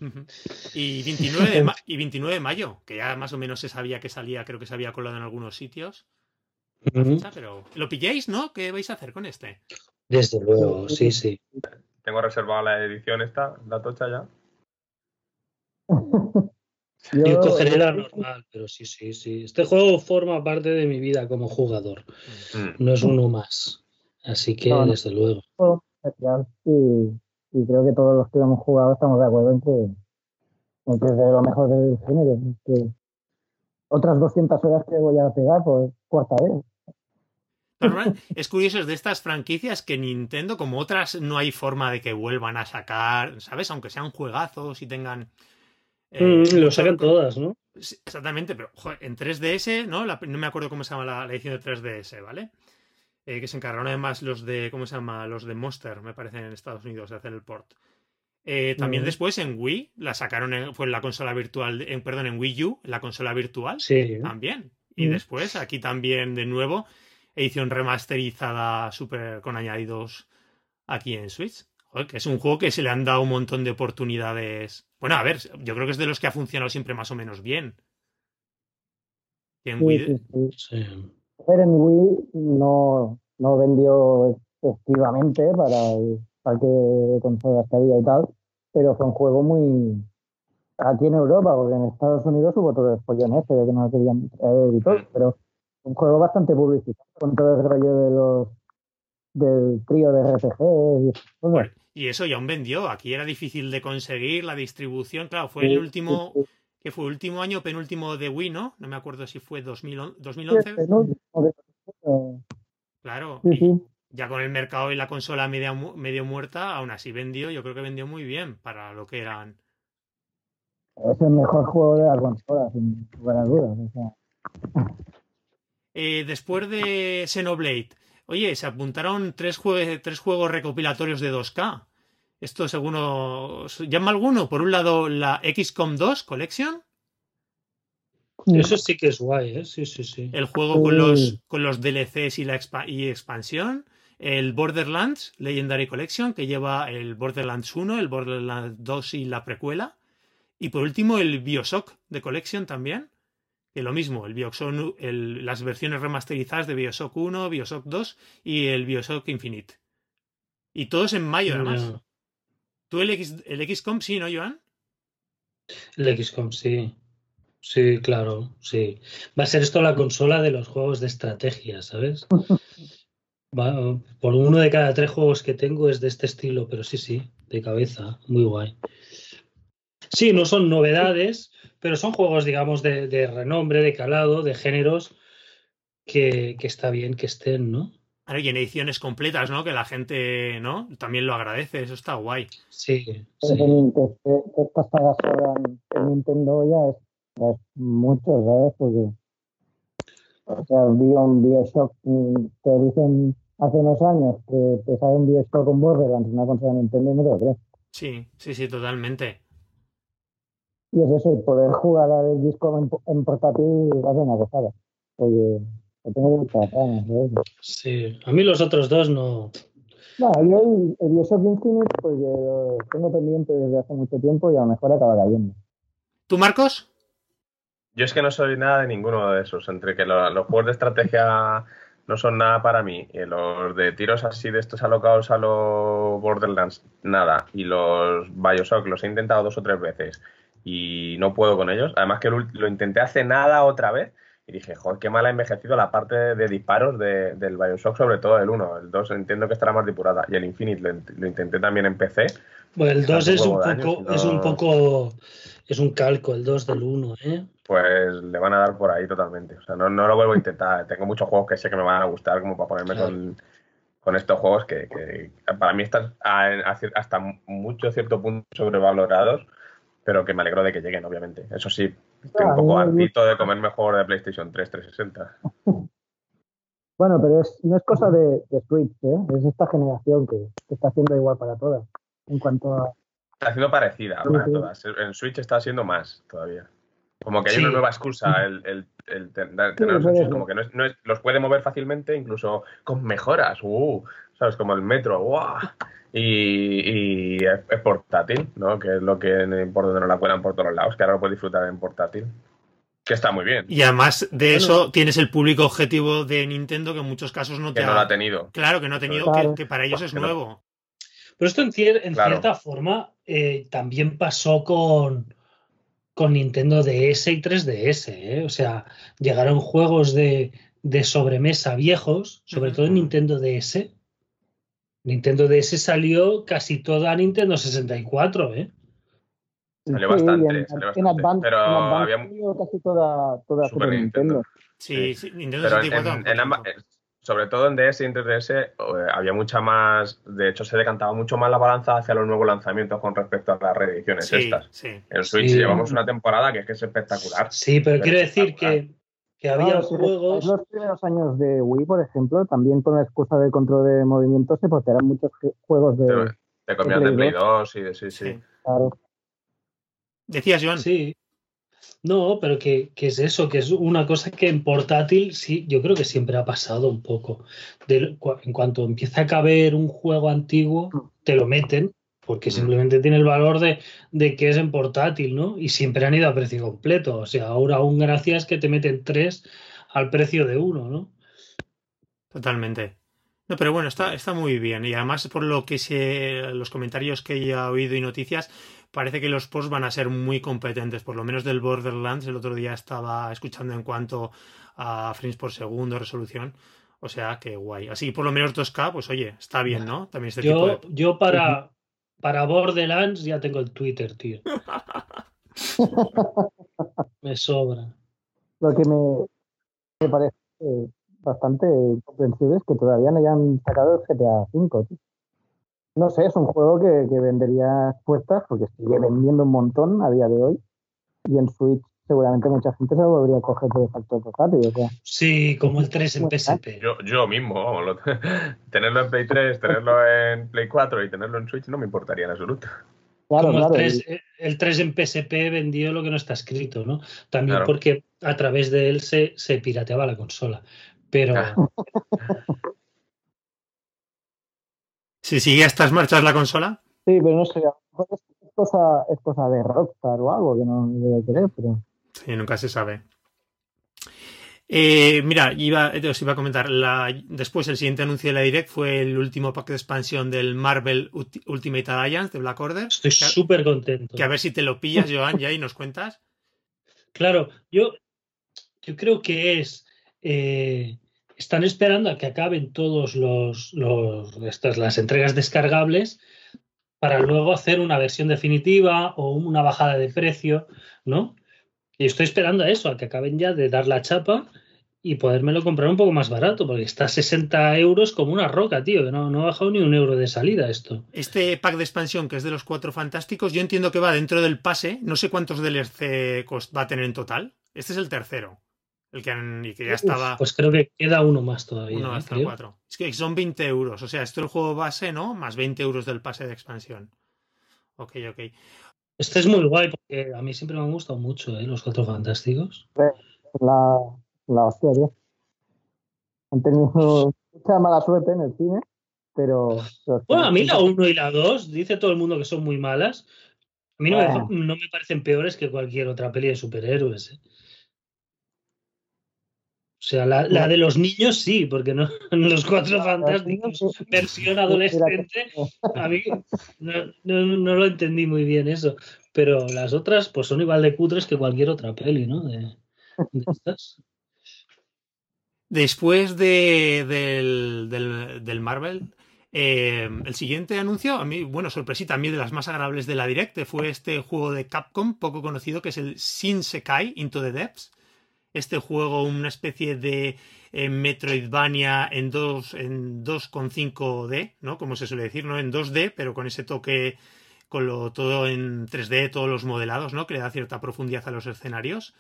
y, 29 de [LAUGHS] y 29 de mayo, que ya más o menos se sabía que salía, creo que se había colado en algunos sitios. pero lo pilláis, ¿no? ¿Qué vais a hacer con este? Desde luego, sí, sí. Tengo reservada la edición esta, la tocha ya. [LAUGHS] Yo, cogeré la normal, pero sí, sí, sí. Este juego forma parte de mi vida como jugador. Mm. No es uno más. Así que, desde luego. Y, creo que todos los que hemos jugado estamos de acuerdo en que, es de lo mejor del género. otras 200 horas que voy a pegar por cuarta vez. Es curioso, es de estas franquicias que Nintendo, como otras, no hay forma de que vuelvan a sacar, ¿sabes? Aunque sean juegazos y tengan eh, mm, lo sacan todas, ¿no? Exactamente, pero en 3DS, ¿no? no me acuerdo cómo se llama la, edición de 3DS, ¿vale? Eh, que se encargaron además los de, ¿cómo se llama? Los de Monster, me parece, en Estados Unidos, de hacer el port. Eh, también después en Wii la sacaron, en, fue en la consola virtual, en, perdón, en Wii U, la consola virtual. Sí. También. Y después aquí también de nuevo, edición remasterizada super con añadidos aquí en Switch que es un juego que se le han dado un montón de oportunidades. Bueno, a ver, yo creo que es de los que ha funcionado siempre más o menos bien. En Wii. en Wii no, no vendió efectivamente para el parque de consolas que había y tal, pero fue un juego muy. Aquí en Europa, porque en Estados Unidos hubo todo el follón este de que no lo querían traer y todo, pero un juego bastante publicitado con todo el rollo de los del trío de RPG y y eso ya aún vendió. Aquí era difícil de conseguir la distribución. Claro, fue el último, que fue último año penúltimo de Wii, ¿no? No me acuerdo si fue 2011. Claro, ya con el mercado y la consola medio, medio muerta, aún así vendió, yo creo que vendió muy bien para lo que eran. Es el mejor juego de la consola, sin lugar a dudas. Eh, después de Xenoblade, Oye, se apuntaron tres, tres juegos recopilatorios de 2K. Esto según llama alguno. Por un lado, la XCOM 2 Collection. Eso sí que es guay, ¿eh? Sí, sí, sí. El juego con los, con los DLCs y la y expansión. El Borderlands Legendary Collection, que lleva el Borderlands 1, el Borderlands 2 y la precuela. Y por último, el Bioshock de Collection también. Que lo mismo, el Bioshock, las versiones remasterizadas de Bioshock 1, Bioshock 2 y el Bioshock Infinite. Y todos en mayo, además. ¿Tú el, X, el XCOM sí, no, Joan? El XCOM sí. Sí, claro, sí. Va a ser esto la consola de los juegos de estrategia, ¿sabes? [LAUGHS] por uno de cada tres juegos que tengo es de este estilo, pero sí, sí, de cabeza, muy guay. Sí, no son novedades, pero son juegos, digamos, de, renombre, de calado, de géneros que, está bien que estén, ¿no? y en ediciones completas, ¿no? Que la gente, ¿no? También lo agradece, eso está guay. Sí. sí. Que, estas sagas en Nintendo ya es, mucho, ¿sabes? Porque, o sea, vi un Bioshock que dicen hace unos años que te sale un Bioshock con Borderlands, una consola de Nintendo, y no te lo Sí, sí, sí, totalmente. Y es eso, poder jugar al disco en, en portátil va a ser una gozada. Oye, tengo muchas ganas Sí, a mí los otros dos no. No, yo el, el Bioshock Infinite, pues lo tengo pendiente desde hace mucho tiempo y a lo mejor acaba cayendo. ¿Tú, Marcos? Yo es que no soy nada de ninguno de esos. Entre que los, juegos de estrategia no son nada para mí. Y los de tiros así de estos alocados a los Borderlands, nada. Y los Bioshock los he intentado dos o tres veces y no puedo con ellos. Además que lo, intenté hace nada otra vez y dije, joder, qué mal ha envejecido la parte de, disparos del Bioshock, sobre todo el 1. El 2 entiendo que estará más depurada. Y el Infinite lo, intenté también en PC. Bueno, el 2 es un, poco, es un poco, es un calco, el 2 del 1, ¿eh? Pues le van a dar por ahí totalmente. O sea, no, no lo vuelvo a intentar. [LAUGHS] Tengo muchos juegos que sé que me van a gustar como para ponerme con, con, estos juegos que, que, para mí están hasta mucho cierto punto sobrevalorados pero que me alegro de que lleguen, obviamente. Eso sí, estoy un poco hartito de comer mejor de PlayStation 3 360. [LAUGHS] Bueno, pero es, no es cosa de, Switch, ¿eh? es esta generación que, está haciendo igual para todas. En cuanto a. Está haciendo parecida para todas. En Switch está haciendo más todavía. Como que hay una nueva excusa el, el, el tener como que no es, no es, los puede mover fácilmente, incluso con mejoras. Uh, ¿Sabes? Como el metro. ¡Wow! Y, es, portátil, ¿no? Que es lo que por donde no la cuelan por todos lados, que ahora lo puedes disfrutar en portátil. Que está muy bien. Y además de eso tienes el público objetivo de Nintendo que en muchos casos no te que no lo ha tenido. Claro, que no ha tenido, que, para ellos es nuevo. Pero esto en, cierta forma eh, también pasó con, con Nintendo DS y 3DS. ¿eh? O sea, llegaron juegos de, de sobremesa viejos, sobre todo en Nintendo DS, Nintendo DS salió casi toda Nintendo 64, ¿eh? Salió bastante, en, Advance, pero había casi toda, toda Super, Nintendo. Sí, sí, Nintendo 64. sobre todo en DS y en 3DS eh, había mucha más, de hecho se decantaba mucho más la balanza hacia los nuevos lanzamientos con respecto a las reediciones estas. Sí. En Switch llevamos una temporada que es que es espectacular. Sí, pero, quiero decir que que había juegos. En los primeros años de Wii, por ejemplo, también con la excusa de control de movimiento se eran muchos juegos de. Te comían de Play 2 y de sí, sí. Claro. Decías, Joan. Sí. No, pero que, es eso, que es una cosa que en portátil sí, yo creo que siempre ha pasado un poco. en cuanto empieza a caber un juego antiguo, te lo meten porque mm. simplemente tiene el valor de, que es en portátil, ¿no? Y siempre han ido a precio completo. O sea, ahora aún gracias que te meten tres al precio de uno, ¿no? Totalmente. No, pero bueno, está, está muy bien. Y además, por lo que se, los comentarios que he oído y noticias, parece que los posts van a ser muy competentes. Por lo menos del Borderlands, el otro día estaba escuchando en cuanto a frames por segundo, resolución. O sea, que guay. Así que por lo menos 2K, pues oye, está bien, ¿no? También este yo, yo para, para Borderlands ya tengo el Twitter, tío. [LAUGHS] me sobra. Lo que me, parece bastante comprensible es que todavía no hayan sacado el GTA V. Tío. No sé, es un juego que, que vendería puestas porque sigue vendiendo un montón a día de hoy. Y en Switch seguramente mucha gente se lo volvería a coger por factor portátil. Sí, como el 3 en PSP. Yo, yo mismo, vamos, [LAUGHS] tenerlo en Play 3, tenerlo en Play 4 y tenerlo en Switch no me importaría en absoluto. Claro, claro, el, 3, en PSP vendió lo que no está escrito, ¿no? También porque a través de él se, se pirateaba la consola. Pero. [LAUGHS] ¿Si sigue a estas marchas la consola? Sí, pero no sé, es cosa, es cosa de Rockstar o algo que no debe querer, pero. Sí, nunca se sabe. Eh, mira, iba, os iba a comentar, la, después el siguiente anuncio de la Direct fue el último pack de expansión del Marvel Ultimate Alliance de Black Order. Estoy súper contento. Que a ver si te lo pillas, Joan, ya y nos cuentas. [LAUGHS] Claro, yo, yo creo que es... Eh, están esperando a que acaben todos los, los estas, las entregas descargables para luego hacer una versión definitiva o una bajada de precio, ¿no? Y estoy esperando a eso, a que acaben ya de dar la chapa y podérmelo comprar un poco más barato, porque está a 60 euros como una roca, tío, que no, no ha bajado ni un euro de salida esto. Este pack de expansión, que es de los cuatro fantásticos, yo entiendo que va dentro del pase, no sé cuántos DLC va a tener en total. Este es el tercero. El que, que ya estaba. pues creo que queda uno más todavía. Uno hasta ¿eh? cuatro. Es que son 20 euros. O sea, esto es el juego base, ¿no? Más 20 euros del pase de expansión. Ok, ok. Este es muy guay porque a mí siempre me han gustado mucho ¿eh? los cuatro fantásticos. La, la hostia, tío. Han tenido mucha mala suerte en el cine, pero. Bueno, a mí la 1 y la 2, dice todo el mundo que son muy malas. A mí no, me, parecen peores que cualquier otra peli de superhéroes. ¿eh? O sea, la, la, de los niños sí, porque no [LAUGHS] los cuatro fantásticos, versión adolescente, a mí no, no, lo entendí muy bien eso. Pero las otras, pues son igual de cutres que cualquier otra peli, ¿no? De, estas. Después de, del, del, del Marvel, eh, el siguiente anuncio, a mí, bueno, sorpresita, a mí de las más agradables de la Direct, fue este juego de Capcom, poco conocido, que es el Shin Sekai Into the Depths. Este juego, una especie de eh, Metroidvania en 2 en 2,5D, ¿no? Como se suele decir, ¿no? En 2D, pero con ese toque, con lo, todo en 3D, todos los modelados, ¿no? Que le da cierta profundidad a los escenarios.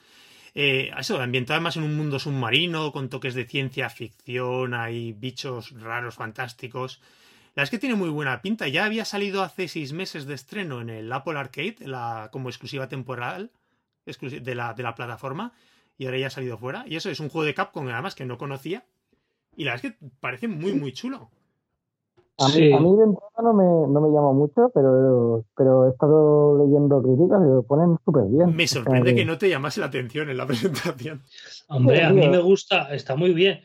Eh, eso, ambientado además en un mundo submarino, con toques de ciencia ficción, hay bichos raros, fantásticos. La verdad es que tiene muy buena pinta. Ya había salido hace seis meses de estreno en el Apple Arcade, la, como exclusiva temporal de la, de la plataforma, y ahora ya ha salido fuera. Y eso es un juego de Capcom, además, que no conocía. Y la verdad es que parece muy, muy chulo. A mí, a mí de entrada no me, no me llama mucho, pero, pero he estado leyendo críticas y lo ponen súper bien. Me sorprende que no te llamase la atención en la [LAUGHS] presentación. Hombre, a mí me gusta, está muy bien.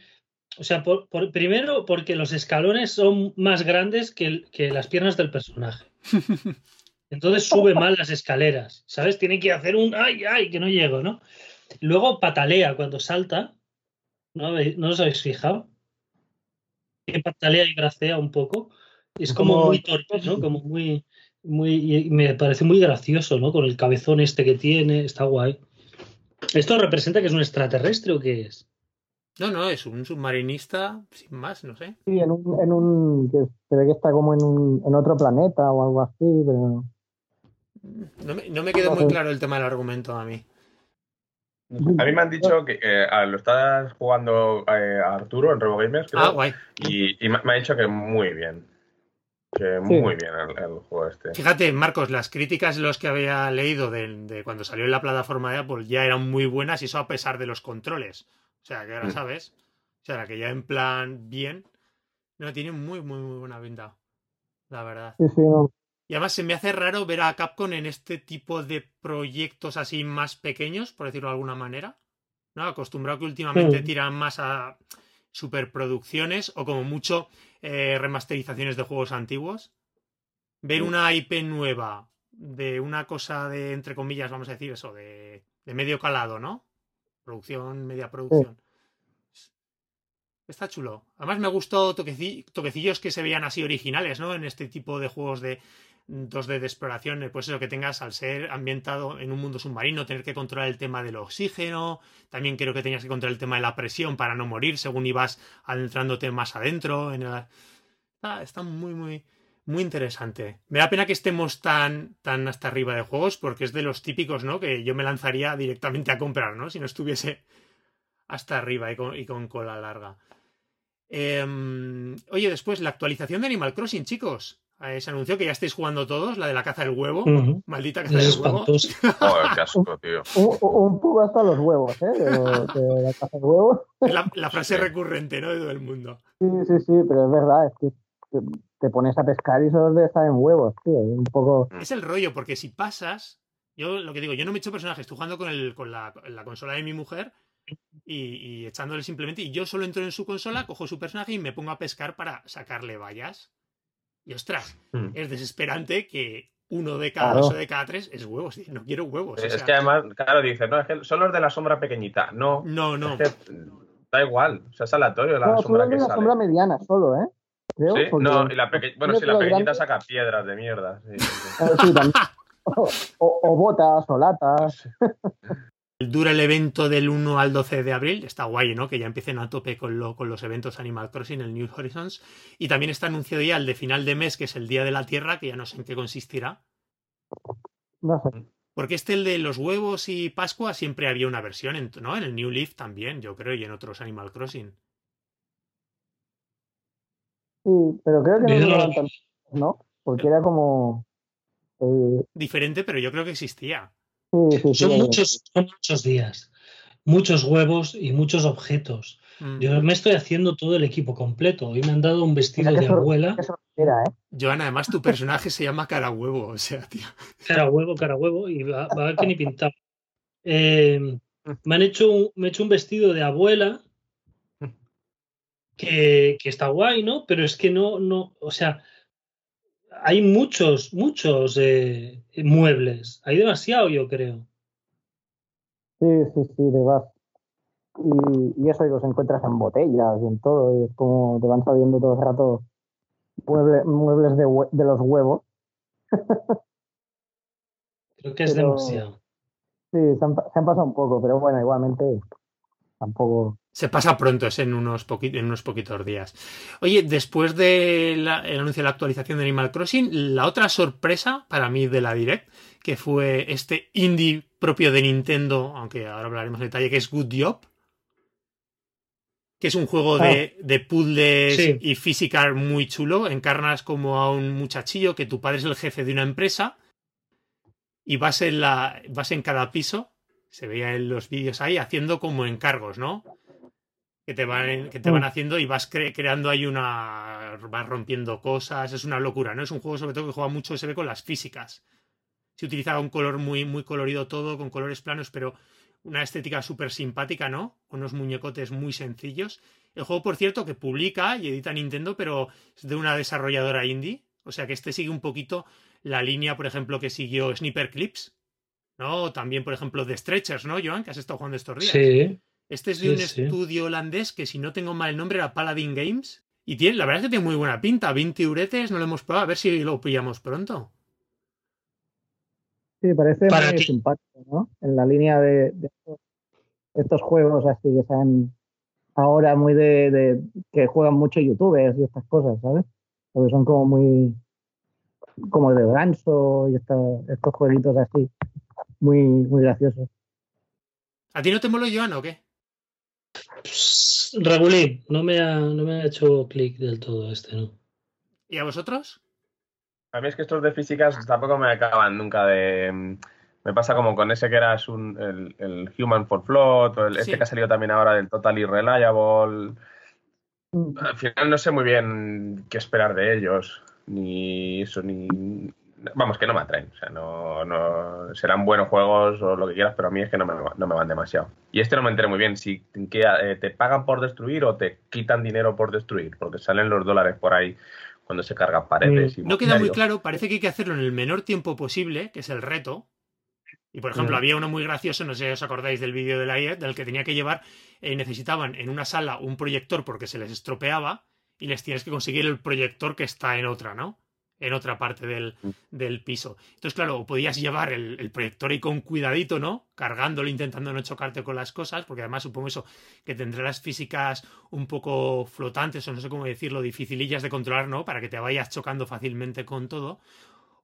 O sea, por, primero porque los escalones son más grandes que, que las piernas del personaje. [LAUGHS] Entonces sube mal las escaleras, ¿sabes? Tiene que hacer un ay, ay, que no llego, ¿no? Luego patalea cuando salta. ¿No, ¿No os habéis fijado? Que patalea y gracea un poco. Es como, muy torpe, ¿no? [LAUGHS] Como muy, muy. Y me parece muy gracioso, ¿no? Con el cabezón este que tiene, está guay. ¿Esto representa que es un extraterrestre o qué es? No, no, es un submarinista sin más, no sé. Sí, en un, en un que se ve que está como en, un, en otro planeta o algo así, pero... No me, no me quedó muy claro el tema del argumento a mí. A mí me han dicho que eh, lo estás jugando eh, a Arturo en RoboGamers, creo. Ah, guay. Y, y, me ha dicho que muy bien. Que muy bien el, el, juego este. Fíjate, Marcos, las críticas los que había leído de, de, cuando salió en la plataforma de Apple ya eran muy buenas y eso a pesar de los controles. O sea, que ahora mm. sabes. O sea, que ya en plan bien. No, tiene muy, muy, muy buena pinta. La verdad. Sí, sí, no. Y además se me hace raro ver a Capcom en este tipo de proyectos así más pequeños, por decirlo de alguna manera. ¿No? Acostumbrado que últimamente sí. tiran más a superproducciones o como mucho eh, remasterizaciones de juegos antiguos. Ver una IP nueva de una cosa de, entre comillas, vamos a decir eso, de, de medio calado, ¿no? Producción, media producción. Sí. Está chulo. Además me gustó toquecillos que se veían así originales, ¿no? En este tipo de juegos de 2D de exploración, pues eso que tengas al ser ambientado en un mundo submarino, tener que controlar el tema del oxígeno, también creo que tenías que controlar el tema de la presión para no morir según ibas adentrándote más adentro. En el... está, está muy, muy, muy interesante. Me da pena que estemos tan, tan hasta arriba de juegos porque es de los típicos, ¿no? Que yo me lanzaría directamente a comprar, ¿no? Si no estuviese hasta arriba y con, y con cola larga. Eh, oye, después, la actualización de Animal Crossing, chicos. Eh, se anunció que ya estáis jugando todos, la de la caza del huevo. Uh -huh. Maldita caza es del huevo. Joder, qué asco, tío. Un, un poco hasta los huevos, ¿eh? De, de la caza del huevo. La, la, frase recurrente, ¿no? De todo el mundo. Sí, sí, sí, pero es verdad, es que te pones a pescar y solo te en huevos, tío. Un poco. Es el rollo, porque si pasas. Yo lo que digo, yo no me he hecho personajes, estoy jugando con, el, con la, la consola de mi mujer y, y, echándole simplemente. Y yo solo entro en su consola, cojo su personaje y me pongo a pescar para sacarle vallas. Y ostras, mm. es desesperante que uno de cada claro. dos o de cada tres es huevos. No quiero huevos. Es o sea, que además, claro, dice, no, es que son los de la sombra pequeñita. No, no, no. Es que da igual, o sea, es aleatorio la no, sombra que la sale. sombra mediana solo, ¿eh? Creo, sí, no, y la peque... bueno, si sí, la pequeñita grande... saca piedras de mierda. Sí, sí [LAUGHS] o, o, o, botas o latas. [LAUGHS] Dura el evento del 1 al 12 de abril, está guay, ¿no? Que ya empiecen a tope con, lo, con los eventos Animal Crossing, el New Horizons. Y también está anunciado ya el de final de mes, que es el Día de la Tierra, que ya no sé en qué consistirá. No sé. Porque este, el de los huevos y Pascua, siempre había una versión, ¿no? En el New Leaf también, yo creo, y en otros Animal Crossing. Sí, pero creo que no, lo ¿no? Porque era como. Eh... Diferente, pero yo creo que existía. Sí, sí, son, muchos, son muchos días, muchos huevos y muchos objetos. Mm. Yo me estoy haciendo todo el equipo completo. Hoy me han dado un vestido de abuela. Era, ¿eh? Joan, además tu personaje se llama cara huevo, o sea, tío. Cara huevo, cara huevo, y va, va a ver que ni pintado. Eh, me han hecho un, me he hecho un vestido de abuela que, está guay, ¿no? Pero es que no, no, o sea, hay muchos, muchos eh, muebles. Hay demasiado, yo creo. Sí, sí, sí, de. Y, eso y los encuentras en botellas y en todo. Y es como te van saliendo todo el rato muebles de, de los huevos. [LAUGHS] Creo que es demasiado. Sí, se han, pasado un poco, pero bueno, igualmente tampoco. Se pasa pronto, es en unos, en unos poquitos días. Oye, después del anuncio de la actualización de Animal Crossing, la otra sorpresa para mí de la Direct, que fue este indie propio de Nintendo, aunque ahora hablaremos en detalle, que es Good Job. Que es un juego de, ah. de, puzzles y física muy chulo. Encarnas como a un muchachillo que tu padre es el jefe de una empresa y vas en, la, vas en cada piso, se veía en los vídeos ahí, haciendo como encargos, ¿no? Que te van, que te van haciendo y vas creando ahí una. vas rompiendo cosas, es una locura, ¿no? Es un juego sobre todo que juega mucho, se ve con las físicas. Se utilizaba un color muy, muy colorido todo, con colores planos, pero una estética súper simpática, ¿no? Unos muñecotes muy sencillos. El juego, por cierto, que publica y edita Nintendo, pero es de una desarrolladora indie. O sea que este sigue un poquito la línea, por ejemplo, que siguió Sniper Clips, ¿no? También, por ejemplo, de Stretchers, ¿no, Joan? Que has estado jugando estos días. Sí. Este es de un estudio holandés que, si no tengo mal el nombre, era Paladin Games. Y tiene, la verdad es que tiene muy buena pinta. 20 uretes, no lo hemos probado. A ver si lo pillamos pronto. Sí, parece muy simpático, ¿no? En la línea de, estos, juegos así que sean ahora muy de, de, que juegan mucho youtubers y estas cosas, ¿sabes? Porque son como muy como de ganso y estos jueguitos así, muy, muy graciosos. ¿A ti no te moló, Joan, o qué? Regulín, no me ha, no me ha hecho clic del todo este, ¿no? ¿Y a vosotros? A mí es que estos de físicas tampoco me acaban nunca de... Me pasa como con ese que eras un, el, Human for Float, o el, este que ha salido también ahora del Totally Reliable. Mm. Al final no sé muy bien qué esperar de ellos ni eso, ni. Vamos, que no me atraen. O sea, no, no serán buenos juegos o lo que quieras, pero a mí es que no me, no me van demasiado. Y este no me enteré muy bien. Si que, eh, te pagan por destruir o te quitan dinero por destruir, porque salen los dólares por ahí cuando se cargan paredes. no queda muy claro. Parece que hay que hacerlo en el menor tiempo posible, que es el reto. Y por ejemplo, había uno muy gracioso, no sé si os acordáis del vídeo de la IE, del que tenía que llevar, eh, necesitaban en una sala un proyector porque se les estropeaba y les tienes que conseguir el proyector que está en otra, ¿no? En otra parte del, mm. del piso. Entonces, claro, podías llevar el, proyector ahí con cuidadito, ¿no? Cargándolo, intentando no chocarte con las cosas, porque además supongo eso, que tendrá las físicas un poco flotantes, o no sé cómo decirlo, dificilillas de controlar, ¿no? Para que te vayas chocando fácilmente con todo.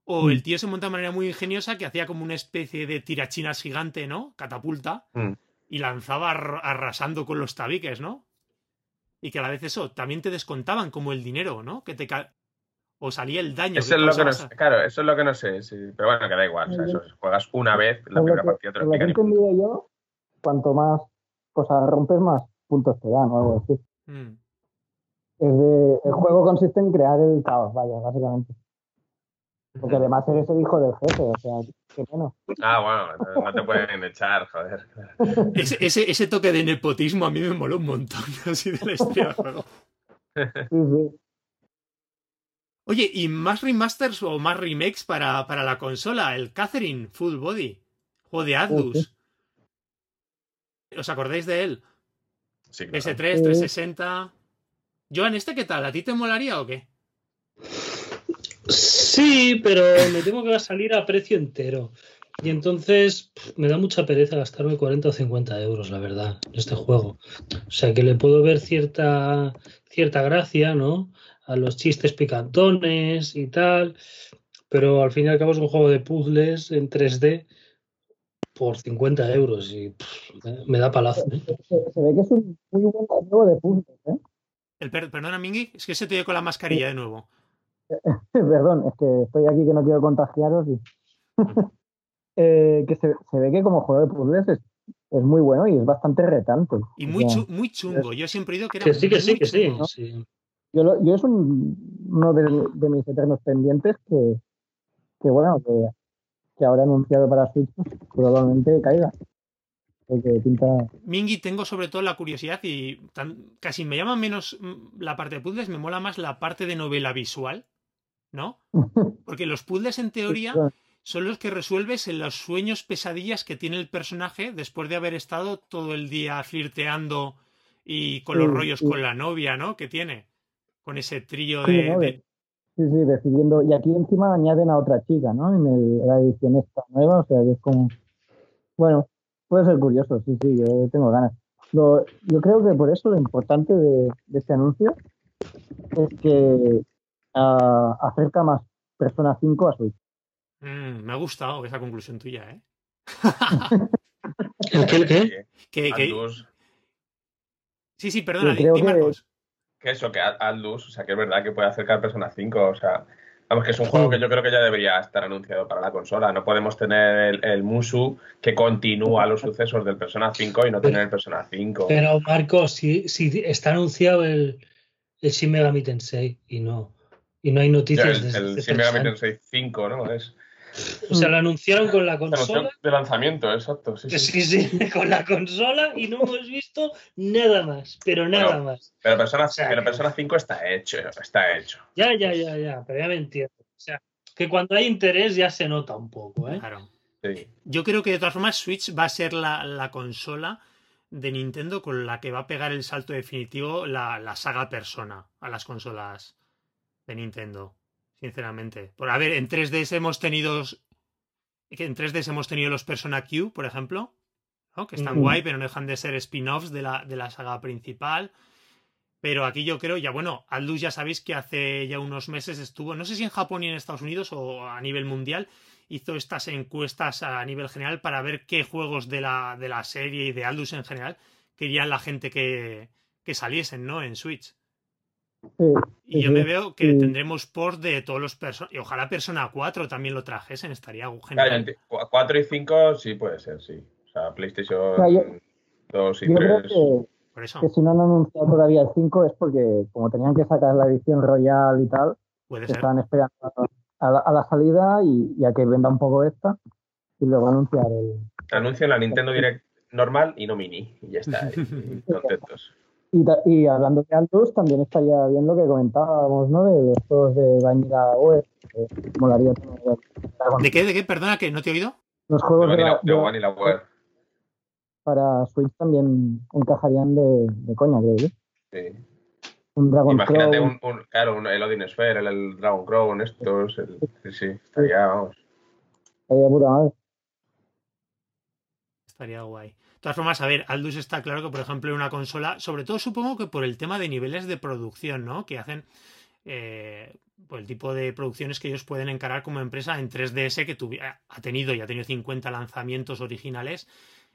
O el mm. tío se monta de manera muy ingeniosa que hacía como una especie de tirachinas gigante, ¿no? Catapulta. Mm. Y lanzaba arrasando con los tabiques, ¿no? y que a la vez eso también te descontaban como el dinero, ¿no? Que te o salía el daño. Eso es lo que no sé, claro, eso es lo que no sé, pero bueno, que da igual, o sea, eso, juegas una vez la primera partida te lo, lo que he entendido yo, cuanto más cosas rompes, más puntos te dan o algo así. Mm. Es de, el juego consiste en crear el caos, vaya, básicamente. Porque además eres el hijo del jefe, o sea, qué menos. Ah, bueno, no te pueden echar, joder. Ese, ese, ese, toque de nepotismo a mí me moló un montón, [LAUGHS] así del juego. Sí, sí. Oye, ¿y más remasters o más remakes para, para la consola? El Catherine Full Body, juego de Atlus. ¿Os acordáis de él? Sí, S3, 360. Joan, ¿este qué tal? ¿A ti te molaría o qué? Sí, pero me temo que va a salir a precio entero. Y entonces me da mucha pereza gastarme 40 o 50 euros, la verdad, en este juego. O sea que le puedo ver cierta, cierta gracia, ¿no? A los chistes picantones y tal. Pero al fin y al cabo es un juego de puzzles en 3D por 50 euros y me da palazo. ¿eh? Se, ve que es un muy buen juego de puzzles, ¿eh? El perdona, Mingy, es que se te dio con la mascarilla de nuevo. [LAUGHS] Perdón, es que estoy aquí que no quiero contagiaros y. [LAUGHS] Eh, que se, ve que como juego de puzzles es, muy bueno y es bastante retante. Y muy, muy chungo. Yo siempre he oído que era. Que sí, que sí, que sí. Yo, yo, es uno de, mis eternos pendientes que, que bueno, que, que ahora anunciado para Switch pues, probablemente caiga. Mingi, tengo sobre todo la curiosidad y casi me llama menos la parte de puzzles, me mola más la parte de novela visual, ¿no? [LAUGHS] Porque los puzzles en teoría son los que resuelves en los sueños pesadillas que tiene el personaje después de haber estado todo el día flirteando y con los rollos con la novia, ¿no? Que tiene, con ese trío de, Sí, sí, decidiendo. Y aquí encima añaden a otra chica, ¿no? En, la edición esta nueva, o sea que es como. Bueno, puede ser curioso, sí, sí, yo tengo ganas. yo creo que por eso lo importante de, este anuncio es que ah, acerca más Persona 5 a Switch. Mm, me ha gustado esa conclusión tuya, ¿eh? [LAUGHS] ¿El qué? ¿El qué? Que, Sí, sí, perdona, di, Marcos. Que, eso, que Aldus, o sea, que es verdad que puede acercar Persona 5, o sea, vamos, que es un juego que yo creo que ya debería estar anunciado para la consola. No podemos tener el, Musu que continúa los sucesos del Persona 5 y no tener el Persona 5. Pero, Marcos, si, si está anunciado el, el Shin Megami Tensei y no, y no hay noticias de El, el Shin Megami Tensei 5, ¿no? Es... O sea, lo anunciaron con la consola. De lanzamiento, exacto. Sí, sí, sí, [LAUGHS] con la consola y no hemos visto nada más, pero nada más. Pero Persona, pero Persona 5 está hecho, está hecho. Ya, ya, ya, ya, pero ya me entiendo. O sea, que cuando hay interés ya se nota un poco, ¿eh? Claro. Sí. Yo creo que de todas formas Switch va a ser la, la, consola de Nintendo con la que va a pegar el salto definitivo la, la saga Persona a las consolas de Nintendo sinceramente. Por a ver, en 3DS hemos tenido. En 3DS hemos tenido los Persona Q, por ejemplo, que están guay, pero no dejan de ser spin-offs de la, de la saga principal. Pero aquí yo creo, ya bueno, Aldus ya sabéis que hace ya unos meses estuvo, no sé si en Japón y en Estados Unidos o a nivel mundial, hizo estas encuestas a nivel general para ver qué juegos de la, de la serie y de Aldus en general querían la gente que, que saliesen, ¿no? En Switch y yo me veo que tendremos post de todos los personajes. Y ojalá Persona 4 también lo trajesen, estaría genial. 4 y 5 sí puede ser, sí. O sea, PlayStation 2 y 3. Que, que si no han anunciado todavía el 5 es porque, como tenían que sacar la edición Royal y tal, estaban esperando a la, salida y, a que venda un poco esta y luego anunciar el. Anuncian la Nintendo Direct normal y no mini. Y ya está. [LAUGHS] contentos. Y, hablando de altos, también estaría bien lo que comentábamos, ¿no? De los juegos de Vanilla Web. molaría ¿De qué? ¿De qué? Perdona, que no te he oído. Los juegos de, Vanilla, Web. Para Switch también encajarían de, de coña, creo yo. Sí. Un Dragon Imagínate un, un, claro, un, el Odin Sphere, el, el Dragon Crown, estos. El, sí, sí, estaría, vamos. Estaría pura madre. Estaría guay todas formas, a ver, Aldus está claro que, por ejemplo, en una consola, sobre todo supongo que por el tema de niveles de producción, ¿no? Que hacen eh, por el tipo de producciones que ellos pueden encarar como empresa en 3DS, que ha tenido y ha tenido 50 lanzamientos originales.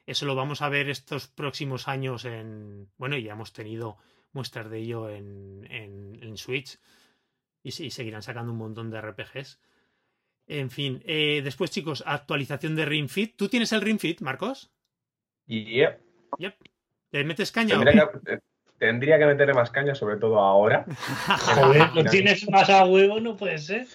Eso lo vamos a ver estos próximos años en. Bueno, ya hemos tenido muestras de ello en, en, Switch. Y sí, seguirán sacando un montón de RPGs. En fin, eh, después, chicos, actualización de Ring Fit. ¿Tú tienes el Ring Fit, Marcos? Yep. Yep. ¿Le metes caña? Tendría, que, tendría que meterle más caña, sobre todo ahora. [LAUGHS] Joder, no tienes más a huevo, no puede ser.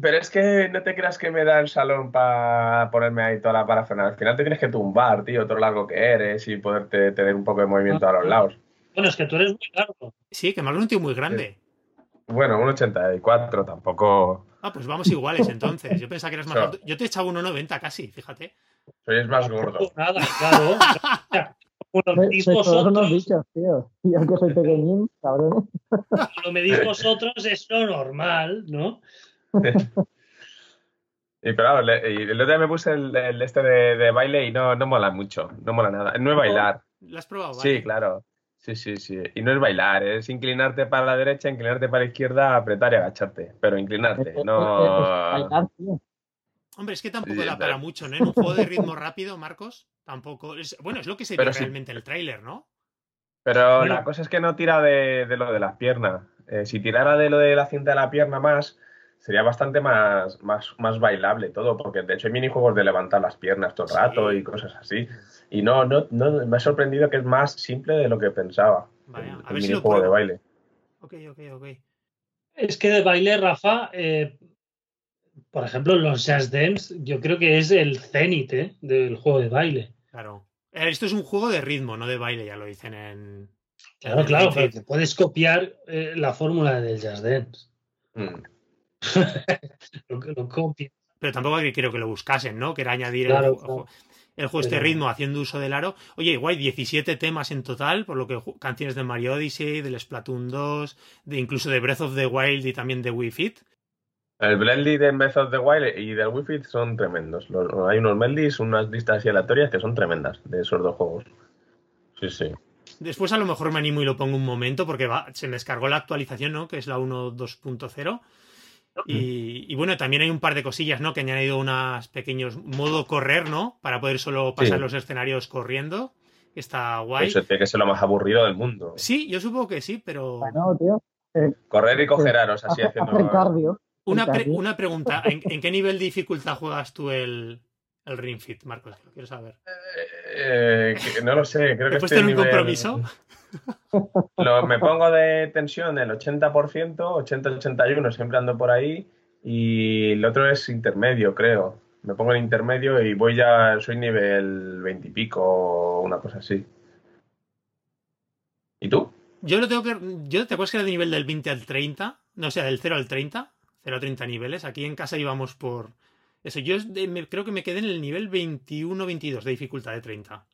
Pero es que no te creas que me da el salón para ponerme ahí toda la parafernalia. Al final te tienes que tumbar, tío, todo lo largo que eres y poderte tener un poco de movimiento a los lados. Bueno, es que tú eres muy largo. Sí, que más un tío muy grande. Bueno, un 84 tampoco. Ah, pues vamos iguales entonces. Yo pensaba que eras más alto. Yo te he echado 1,90 casi, fíjate. Soy más gordo. Nada, claro. Bueno, me dices vosotros. Dichos, tío. Yo que soy pequeñín, cabrón. Lo me dices vosotros es lo normal, ¿no? [LAUGHS] Y pero y el otro día me puse el, este de, baile y no, no mola mucho, no mola nada. No es bailar. ¿Lo has probado? Sí, claro. Sí, sí, sí. Y no es bailar, es inclinarte para la derecha, inclinarte para la izquierda, apretar y agacharte. Pero inclinarte, no. Hombre, es que tampoco da para mucho, ¿no? En un juego de ritmo rápido, Marcos, tampoco. bueno, es lo que se ve realmente en el tráiler, ¿no? Pero la cosa es que no tira de, lo de las piernas. Eh, si tirara de lo de la cinta de la pierna más, sería bastante más, más, más bailable todo, porque de hecho hay minijuegos de levantar las piernas todo el rato y cosas así. Y no, no, no, me ha sorprendido que es más simple de lo que pensaba. Vaya, a ver si lo de baile. Ok, ok, ok. Es que de baile, Rafa, eh, por ejemplo, los Jazz Dance, yo creo que es el cenit ¿eh? del juego de baile. Claro. Esto es un juego de ritmo, no de baile, ya lo dicen en. Claro, claro, pero puedes copiar eh, la fórmula del Jazz Dance. Mm. Lo, Pero tampoco quiero que lo buscasen, ¿no? Que era añadir el, juego este ritmo haciendo uso del aro. Oye, guay, 17 temas en total, por lo que canciones de Mario Odyssey, del Splatoon 2, de incluso de Breath of the Wild y también de Wii Fit. El Blendly de Breath of the Wild y del Wii Fit son tremendos. hay unos Meldis, unas listas aleatorias que son tremendas de esos dos juegos. Sí, sí. Después a lo mejor me animo y lo pongo un momento porque va, se me descargó la actualización, ¿no? Que es la 1.2.0. Y, y, bueno, también hay un par de cosillas, ¿no? Que han añadido unos pequeños modo correr, ¿no? Para poder solo pasar los escenarios corriendo. Está guay. Eso tiene que ser lo más aburrido del mundo. Sí, yo supongo que sí, pero. Bueno, tío. Eh, correr y coger aros, así haciendo. cardio. Una, una pregunta: ¿En, qué nivel de dificultad juegas tú el, el Ring Fit, Marcos? Lo quiero saber. Eh, no lo sé, creo que. ¿Puedes tener un compromiso? Me pongo de tensión el 80%, 80-81, siempre ando por ahí. Y el otro es intermedio, creo. Me pongo en intermedio y voy ya, soy nivel 20 y pico una cosa así. ¿Y tú? Yo lo tengo que. Yo te acuerdas que era de nivel del 20 al 30, no sea, del 0 al 30, 0 a 30 niveles. Aquí en casa íbamos por. Eso, yo creo que me quedé en el nivel 21-22 de dificultad de 30.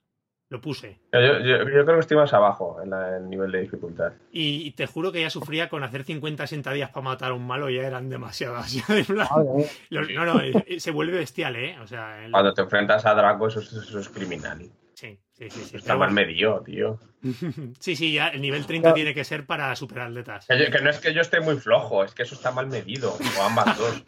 Lo puse. Yo, creo que estoy más abajo en, el nivel de dificultad. Y, te juro que ya sufría con hacer 50-60 días para matar a un malo, ya eran demasiadas. [LAUGHS] no, no, [LAUGHS] se vuelve bestial, ¿eh? O sea, Cuando te enfrentas a Draco, eso, es criminal. Sí, sí, sí. Está mal medio, tío. [LAUGHS] sí, sí, ya el nivel 30 tiene que ser para superar atletas. Que, que no es que yo esté muy flojo, es que eso está mal medido, o ambas dos.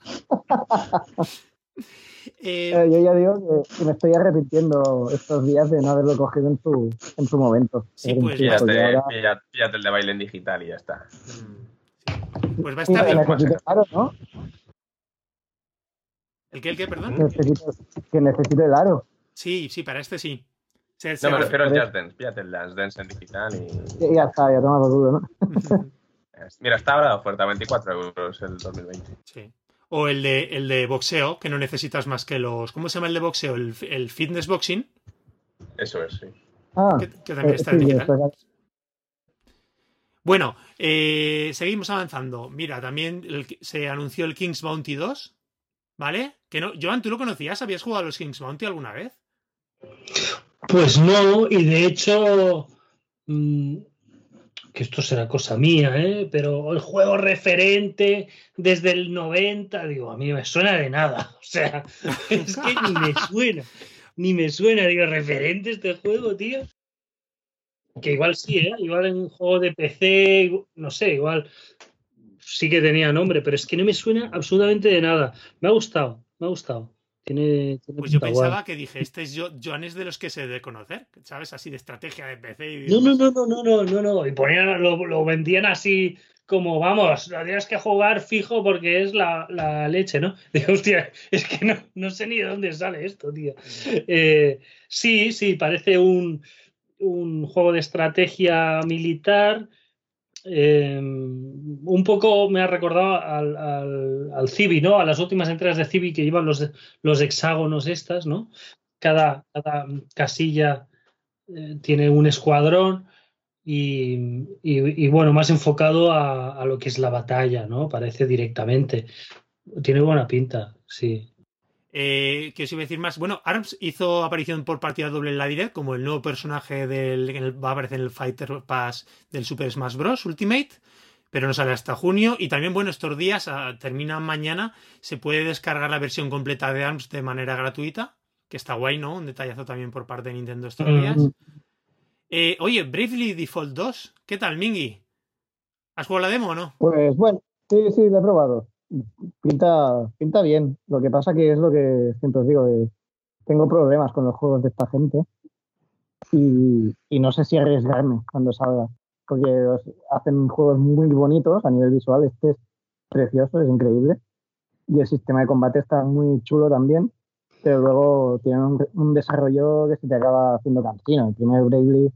Eh, eh, yo ya digo que, me estoy arrepintiendo estos días de no haberlo cogido en su, en su momento. Sí, pues píllate, el de baile en digital y ya está. Mm, pues va a estar bien. ¿no? ¿El qué, el qué, perdón? que necesite el aro. Sí, sí, para este sí. no, me refiero al Just Dance. Píllate el Just Dance en digital y... Ya está, ya toma por culo, ¿no? [LAUGHS] Mira, está ahora de oferta, 24 euros el 2020. Sí. O el de, el de boxeo, que no necesitas más que los. ¿Cómo se llama el de boxeo? El, fitness boxing. Eso es, sí. Ah, que, también eh, está en Bueno, eh, seguimos avanzando. Mira, también se anunció el King's Bounty 2. ¿Vale? Que no, Joan, ¿tú lo conocías? ¿Habías jugado a los King's Bounty alguna vez? Pues no, y de hecho. Mm, que esto será cosa mía, ¿eh? pero el juego referente desde el 90, digo, a mí me suena de nada. [LAUGHS] O sea, es que ni me suena, ni me suena, digo, referente este juego, tío. Que igual sí, ¿eh? igual en un juego de PC, no sé, igual sí que tenía nombre, pero es que no me suena absolutamente de nada. Me ha gustado, me ha gustado pues yo pensaba que dije, este es Joan es de los que se debe conocer, ¿sabes? Así de estrategia de PC. Y no, no, no, no, no, no, no, no. Y ponían, lo, vendían así como, vamos, lo tienes que jugar fijo porque es la, leche, ¿no? [LAUGHS] Digo, hostia, es que no, no, sé ni de dónde sale esto, tío. Eh, sí, sí, parece un, un juego de estrategia militar Em, un poco me ha recordado al, al, Civi, ¿no? A las últimas entregas de Civi que llevan los, los hexágonos estas, ¿no? Cada, cada casilla eh, tiene un escuadrón y, y, bueno, más enfocado a, a, lo que es la batalla, ¿no? Parece directamente. Tiene buena pinta, sí. Eh, ¿Qué os iba a decir más? Bueno, ARMS hizo aparición por partida doble en la Direct como el nuevo personaje del va a aparecer en el Fighter Pass del Super Smash Bros. Ultimate, pero no sale hasta junio. Y también, bueno, estos días, ah, termina mañana, se puede descargar la versión completa de ARMS de manera gratuita, que está guay, ¿no? Un detallazo también por parte de Nintendo estos días. Eh, oye, Bravely Default 2, ¿qué tal, Mingy? ¿Has jugado la demo o no? Pues bueno, sí, sí, lo he probado pinta, pinta bien. Lo que pasa que es lo que siempre os digo, tengo problemas con los juegos de esta gente y, no sé si arriesgarme cuando salga, porque hacen juegos muy bonitos a nivel visual, este es precioso, es increíble, y el sistema de combate está muy chulo también, pero luego tiene un, desarrollo que se te acaba haciendo cansino. El primer Bravely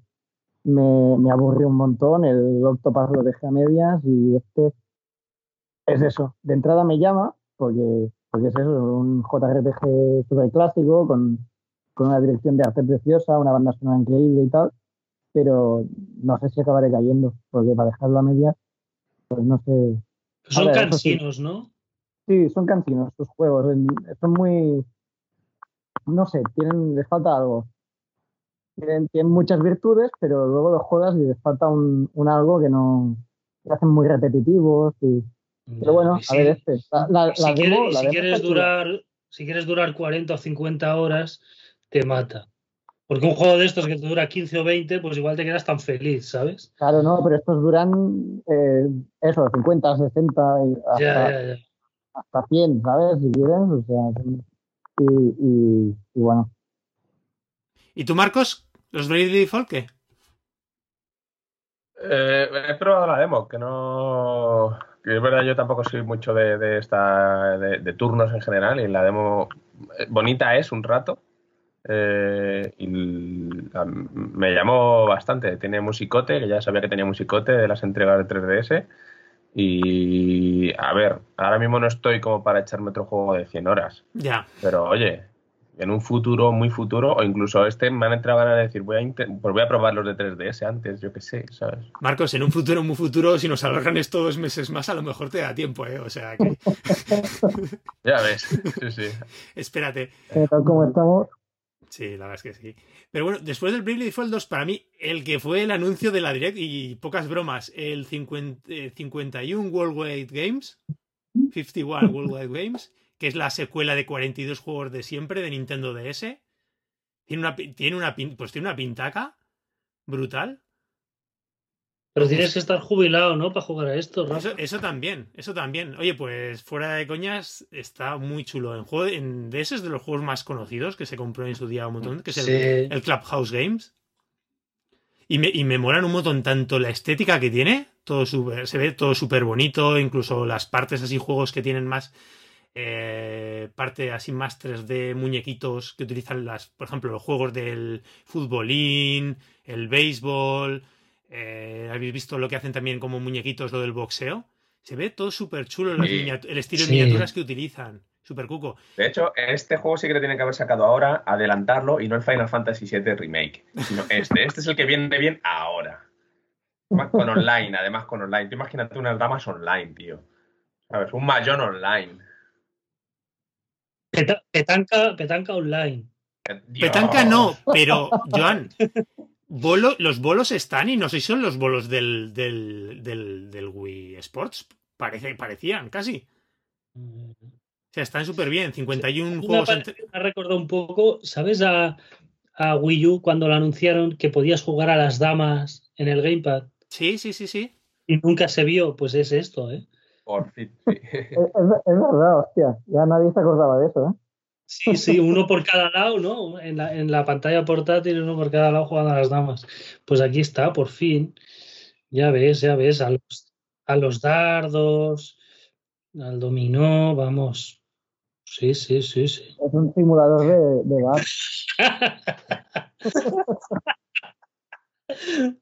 me, me aburrió un montón, el Octopath lo dejé a medias y este es eso. De entrada me llama, porque, porque es eso, un JRPG super clásico, con, con una dirección de arte preciosa, una banda sonora increíble y tal, pero no sé si acabaré cayendo, porque para dejarlo a medias, pues no sé. Son cansinos, ¿no? Sí, son cansinos sus juegos. Son muy. No sé, tienen, les falta algo. Tienen, muchas virtudes, pero luego los juegas y les falta un, algo que no. Se hacen muy repetitivos. Y, pero bueno, a ver, este. si, quieres, durar, si quieres durar 40 o 50 horas, te mata. Porque un juego de estos que te dura 15 o 20, pues igual te quedas tan feliz, ¿sabes? Claro, no, pero estos duran eh, eso, 50, 60, hasta, ya, ya, hasta 100, ¿sabes? Si quieres, o sea, y, bueno. ¿Y tú, Marcos? ¿Los Brady Default qué? Eh, he probado la demo, que no. es verdad, yo tampoco soy mucho de, esta de, turnos en general, y la demo eh, bonita es un rato, eh, y me llamó bastante. Tiene musicote, que ya sabía que tenía musicote de las entregas de 3DS. Y a ver, ahora mismo no estoy como para echarme otro juego de 100 horas. Ya. Pero oye, en un futuro muy futuro, o incluso este me han entrado a decir, voy a, pues voy a probar los de 3DS antes, yo qué sé, ¿sabes? Marcos, en un futuro muy futuro, si nos alargan esto dos meses más, a lo mejor te da tiempo, ¿eh? O sea que... [LAUGHS] ya ves, sí, sí. Espérate. ¿Cómo estamos? Sí, la verdad es que sí. Pero bueno, después del Bravely Default 2, para mí, el que fue el anuncio de la Direct, y pocas bromas, el 51 eh, Worldwide Games, 51 Worldwide Games, que es la secuela de 42 juegos de siempre de Nintendo DS. Tiene una, tiene una, pues tiene una pintaca brutal. Pero tienes que estar jubilado, ¿no? Para jugar a esto, Eso, también, eso también. Oye, pues fuera de coñas, está muy chulo. En juego, en, de ese es de los juegos más conocidos que se compró en su día un montón, que es el, Clubhouse Games. Y me, y me molan un montón tanto la estética que tiene, todo se ve todo súper bonito, incluso las partes así, juegos que tienen más eh, parte así más 3D, muñequitos que utilizan las, por ejemplo, los juegos del futbolín, el béisbol, eh, ¿Habéis visto lo que hacen también como muñequitos, lo del boxeo? Se ve todo súper chulo el estilo de miniaturas que utilizan. Súper cuco. De hecho, este juego sí que le tienen que haber sacado ahora, adelantarlo y no el Final Fantasy VII Remake, sino este. Este es el que viene bien ahora. Más con online, además con online. Tú imagínate unas damas online, tío. ¿Sabes? Un mayón online. Petanca, petanca online. Petanca no, [LAUGHS] pero, Joan, los bolos están y no sé si son los bolos del, del, del, Wii Sports. Parece, parecían casi. O sea, están súper bien. 51 juegos. Me ha recordado un poco, ¿sabes? A, a Wii U cuando lo anunciaron que podías jugar a las damas en el Gamepad. Sí, sí, sí, sí. Y nunca se vio, pues es esto, ¿eh? Por fin. [LAUGHS] es, es, verdad, hostia. Ya nadie se acordaba de eso, ¿eh? Sí, sí, uno por cada lado, ¿no? En la, en la pantalla portátil, uno por cada lado jugando a las damas. Pues aquí está, por fin. Ya ves, ya ves, a los, a los dardos, al dominó, vamos. Sí, sí, sí, sí. Es un simulador de, de [LAUGHS]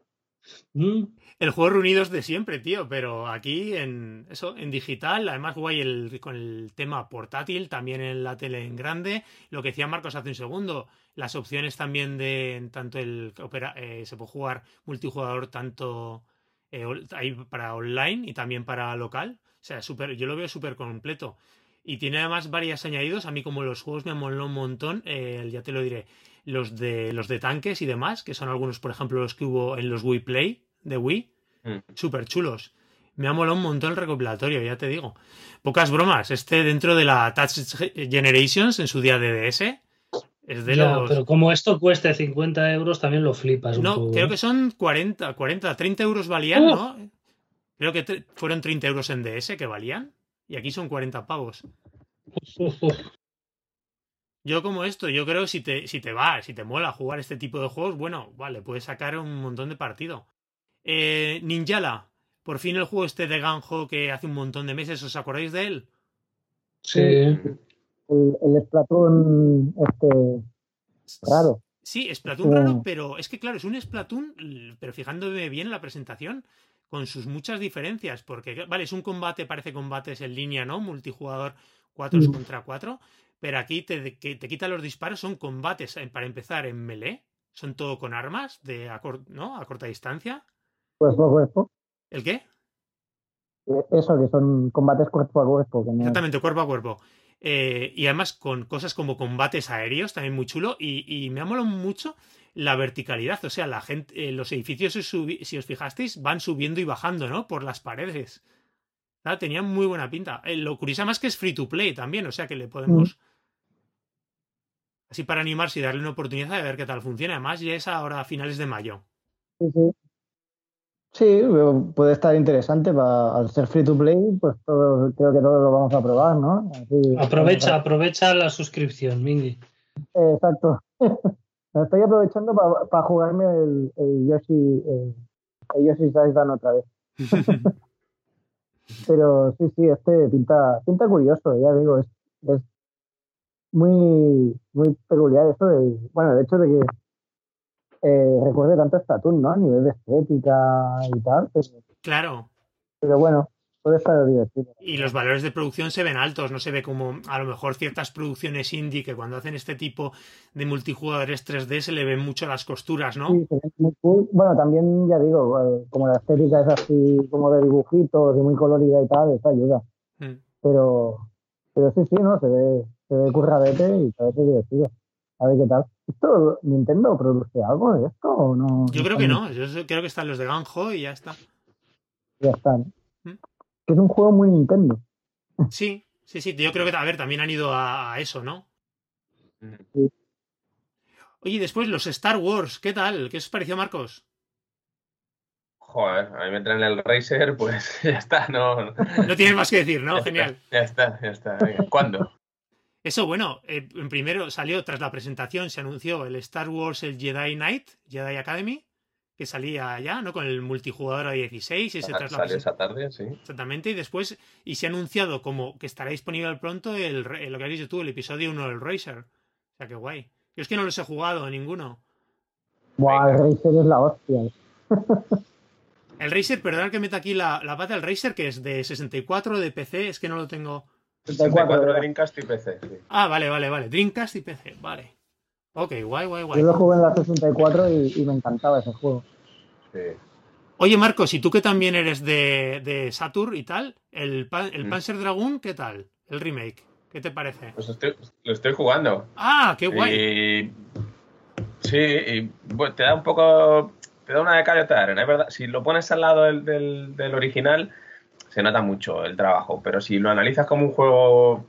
mm el juego reunidos de siempre, tío, pero aquí en eso, en digital, además guay el, con el tema portátil, también en la tele en grande, lo que decía Marcos hace un segundo, las opciones también de tanto el eh, se puede jugar multijugador tanto eh, para online y también para local, o sea, super, yo lo veo súper completo. Y tiene además varias añadidos. A mí, como los juegos me moló un montón, eh, ya te lo diré. Los de los de tanques y demás, que son algunos, por ejemplo, los que hubo en los Wii Play, de Wii. Mm. Súper chulos. Me ha molado un montón el recopilatorio, ya te digo. Pocas bromas. Este dentro de la Touch Generations en su día de DS. Es de los... Pero como esto cueste 50 euros, también lo flipas. no, creo ¿eh? que son 40, 40, 30 euros valían, ¡Oh! ¿no? Creo que fueron 30 euros en DS que valían. Y aquí son 40 pavos. [LAUGHS] Yo como esto, yo creo que si te, si te va, si te mola jugar este tipo de juegos, bueno, vale, puedes sacar un montón de partido. Eh, Ninjala, por fin el juego este de Ganjo que hace un montón de meses, ¿os acordáis de él? Sí. El, el Splatoon este raro. Sí, Splatoon raro, pero es que claro, es un Splatoon, pero fijándome bien en la presentación, con sus muchas diferencias, porque vale, es un combate, parece combates en línea, ¿no? Multijugador 4 contra 4, pero aquí te, te quita los disparos, son combates eh, para empezar en melee, son todo con armas de a, ¿no? a corta distancia. Cuerpo a cuerpo. ¿El qué? Eh, eso, que son combates cuerpo a cuerpo. Exactamente, cuerpo a cuerpo. Eh, y además con cosas como combates aéreos, también muy chulo. Y, me ha molado mucho la verticalidad. O sea, la gente, los edificios, si os fijasteis, van subiendo y bajando, ¿no? Por las paredes. tenía muy buena pinta. lo curioso más que es free to play también, o sea que le podemos. Mm. Así para animarse y darle una oportunidad de ver qué tal funciona. Además, ya es ahora a finales de mayo. Sí, sí. Sí, puede estar interesante. Para, al ser free to play, pues creo que todos lo vamos a probar, ¿no? aprovecha, aprovecha la suscripción, Mingy. exacto. [LAUGHS] estoy aprovechando para jugarme el, Yoshi, el, Yoshi otra vez. [LAUGHS] Pero sí, sí, este pinta, pinta curioso, ya digo, es, es muy, muy peculiar eso de, bueno, el hecho de que eh, recuerde tanto Statun, ¿no? A nivel de estética y tal. claro. Pero bueno, puede estar divertido. Y los valores de producción se ven altos, no se ve como a lo mejor ciertas producciones indie que cuando hacen este tipo de multijugadores 3D se le ven mucho las costuras, ¿no? Sí, se ve muy cool. Bueno, también ya digo, eh, como la estética es así como de dibujitos y muy colorida y tal, eso ayuda. Mm. Pero, pero sí, sí, ¿no? Se ve, se ve curradete y parece divertido. A ver qué tal. ¿Esto Nintendo produce algo de esto o no? Yo creo que no. Yo creo que están los de Ganjo y ya está. Ya están. ¿Mm? Que es un juego muy Nintendo. Sí, sí, sí. Yo creo que, a ver, también han ido a, eso, ¿no? Sí. Oye, después los Star Wars, ¿qué tal? ¿Qué os pareció, Marcos? Joder, a mí me traen el Racer, pues [LAUGHS] ya está, no. No tienes más que decir, ¿no? Genial. ya está, ya está. ¿Cuándo? Eso, bueno, eh, en primero salió tras la presentación, se anunció el Star Wars, el Jedi Knight, Jedi Academy, que salía ya, ¿no? Con el multijugador a 16. Y se tras la esa tarde, sí. Exactamente, y después, y se ha anunciado como que estará disponible pronto el, lo que has dicho tú, el episodio 1 del Racer. O sea, qué guay. Yo es que no los he jugado ninguno. Buah, el Racer es la hostia. el Racer, perdón que meta aquí la, la pata, el Racer que es de 64 de PC, es que no lo tengo. 64 de Dreamcast y PC. Ah, vale, vale, vale. Dreamcast y PC, vale. Ok, guay, guay, guay. Yo lo jugué en la 64 y, me encantaba ese juego. Sí. Oye, Marcos, y tú que también eres de, de Saturn y tal, el, el mm. Panzer Dragoon, ¿qué tal? El remake, ¿qué te parece? Pues lo estoy jugando. Ah, qué guay. Y... Sí, y te da un poco. Te da una de cal de arena, es verdad. Si lo pones al lado del, del original, se nota mucho el trabajo, pero si lo analizas como un juego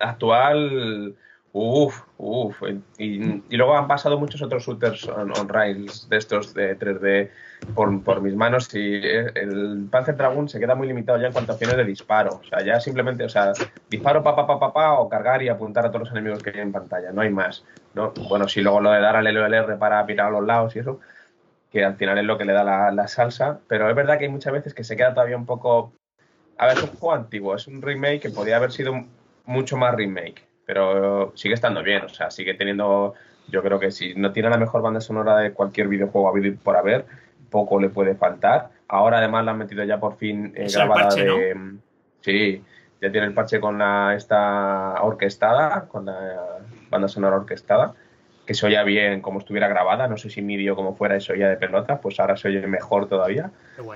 actual, uff, uff, y, luego han pasado muchos otros shooters on, rails de estos de 3D por, mis manos y el Panzer Dragoon se queda muy limitado ya en cuanto a opciones de disparo, o sea, ya simplemente, o sea, disparo pa pa pa pa, o cargar y apuntar a todos los enemigos que hay en pantalla, no hay más, ¿no? Bueno, si luego lo de dar al LLR para pirar a los lados y eso, que al final es lo que le da la salsa, pero es verdad que hay muchas veces que se queda todavía un poco a ver, es un juego antiguo, es un remake que podría haber sido mucho más remake, pero sigue estando bien, o sea, sigue teniendo, yo creo que si no tiene la mejor banda sonora de cualquier videojuego habido por haber, poco le puede faltar. Ahora además la han metido ya por fin eh, grabada de... Sí, ya tiene el parche con la esta orquestada, con la banda sonora orquestada que se oía bien como estuviera grabada, no sé si mi como fuera y se oía de pelota, pues ahora se oye mejor todavía.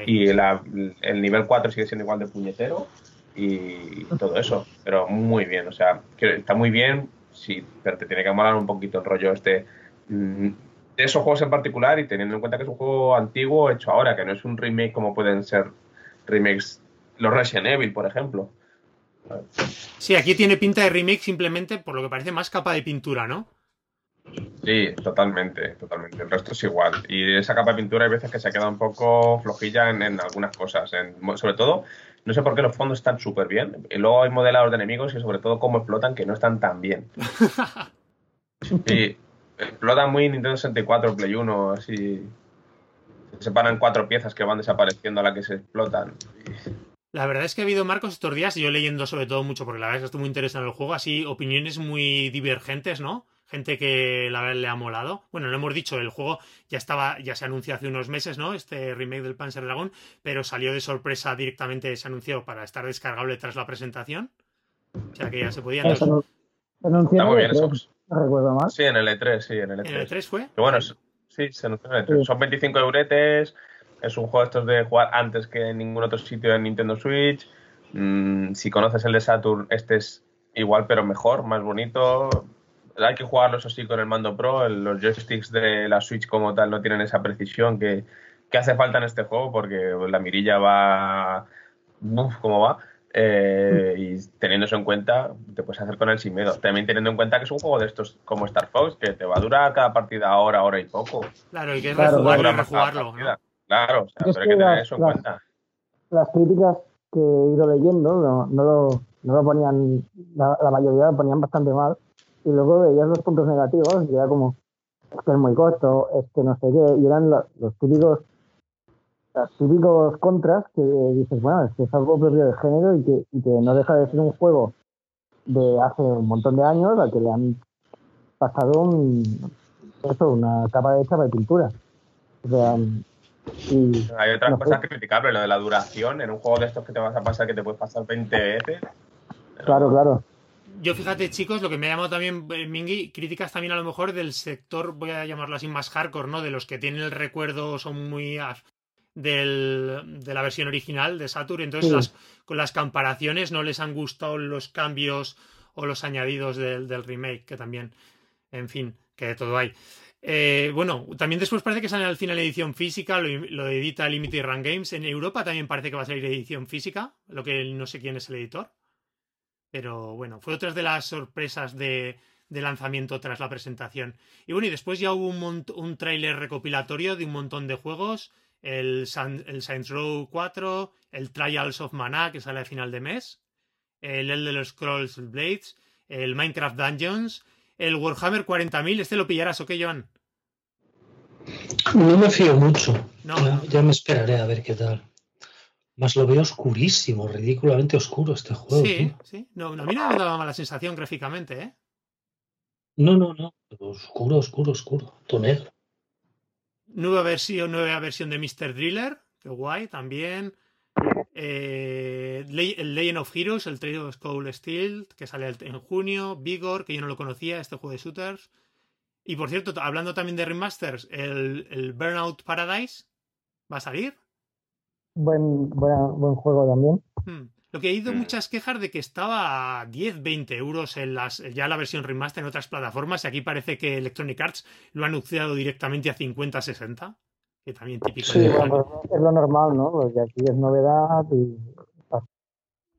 Y el nivel 4 sigue siendo igual de puñetero y, todo eso, pero muy bien, o sea, está muy bien, sí, pero te tiene que molar un poquito el rollo este mm, de esos juegos en particular y teniendo en cuenta que es un juego antiguo hecho ahora, que no es un remake como pueden ser remakes los Resident Evil, por ejemplo. Sí, aquí tiene pinta de remake simplemente por lo que parece más capa de pintura, ¿no? Sí, totalmente, totalmente. El resto es igual. Y esa capa de pintura hay veces que se queda un poco flojilla en, algunas cosas. sobre todo, no sé por qué los fondos están súper bien. Y luego hay modelados de enemigos y sobre todo cómo explotan que no están tan bien. [LAUGHS] Sí, explotan muy Nintendo 64, Play 1, así. Se separan cuatro piezas que van desapareciendo a la que se explotan. La verdad es que ha habido, Marcos, estos días, y yo leyendo sobre todo mucho, porque la verdad es que estoy muy interesado en el juego, así opiniones muy divergentes, ¿no? Gente que la verdad le ha molado. Bueno, lo hemos dicho, el juego ya estaba, ya se anunció hace unos meses, ¿no? Este remake del Panzer Dragon, pero salió de sorpresa directamente, se anunció para estar descargable tras la presentación. O sea que ya se podía. Eso Está muy bien eso. No recuerdo más. Sí, en el E3, sí, en el E3. ¿En el E3 fue? Bueno, sí, se anunció en el E3. Son 25 euretes. Es un juego estos de jugar antes que en ningún otro sitio en Nintendo Switch. Mm, si conoces el de Saturn, este es igual pero mejor, más bonito. Hay que jugarlo eso sí con el mando Pro. Los joysticks de la Switch como tal no tienen esa precisión que, que hace falta en este juego porque la mirilla va... Uf, ¿Cómo va? Eh, y teniendo eso en cuenta, te puedes hacer con él sin miedo. También teniendo en cuenta que es un juego de estos como Star Fox, que te va a durar cada partida hora, hora y poco. Claro, y que es rejugarlo y rejugarlo. Claro, o sea, pero hay que tener eso en cuenta. Las críticas que he ido leyendo no, no, lo, no lo ponían, la, mayoría lo ponían bastante mal. Y luego veías los puntos negativos y era como, es que es muy corto, es que no sé qué, y eran los, los típicos los típicos contras que dices, bueno, es que es algo propio del género y que, y que no deja de ser un juego de hace un montón de años al que le han pasado un, eso, una capa de chapa de pintura. O sea, y, Hay otras cosas criticables, lo de la duración en un juego de estos que te vas a pasar que te puedes pasar 20 veces. Claro, claro. Yo fíjate, chicos, lo que me ha llamado también, eh, Mingy, críticas también a lo mejor del sector, voy a llamarlo así, más hardcore, ¿no? De los que tienen el recuerdo, son muy del, de la versión original de Saturn. Entonces, con las comparaciones no les han gustado los cambios o los añadidos del, del remake, que también, en fin, que de todo hay. Eh, bueno, también después parece que sale al final edición física, lo, edita Limited Run Games. En Europa también parece que va a salir edición física, lo que no sé quién es el editor. Pero bueno, fue otra de las sorpresas de, de lanzamiento tras la presentación. Y bueno, y después ya hubo un, un tráiler recopilatorio de un montón de juegos el, el Saints Row 4, el Trials of Mana, que sale a final de mes, el Elder Scrolls Blades, el Minecraft Dungeons, el Warhammer 40.000. ¿Este lo pillarás o qué, Joan? No me fío mucho. Ya, me esperaré a ver qué tal. Más lo veo oscurísimo, ridículamente oscuro este juego. Sí, sí. No, a mí no me daba mala sensación gráficamente, ¿eh? No, no, no. Oscuro, oscuro, oscuro. Negro. Nueva versión, nueva versión de Mr. Driller, que guay también. Eh, el Legend of Heroes, el Trade of Skull Steel, que sale en junio. Vigor, que yo no lo conocía, este juego de shooters. Y por cierto, hablando también de remasters, el, Burnout Paradise va a salir. Buen, buen juego también. Hmm. Lo que he oído mm. muchas quejas de que estaba a 10, 20 euros en las, ya la versión remaster en otras plataformas y aquí parece que Electronic Arts lo ha anunciado directamente a 50, 60. Que también típico. Sí, es lo normal, ¿no? Porque aquí es novedad y...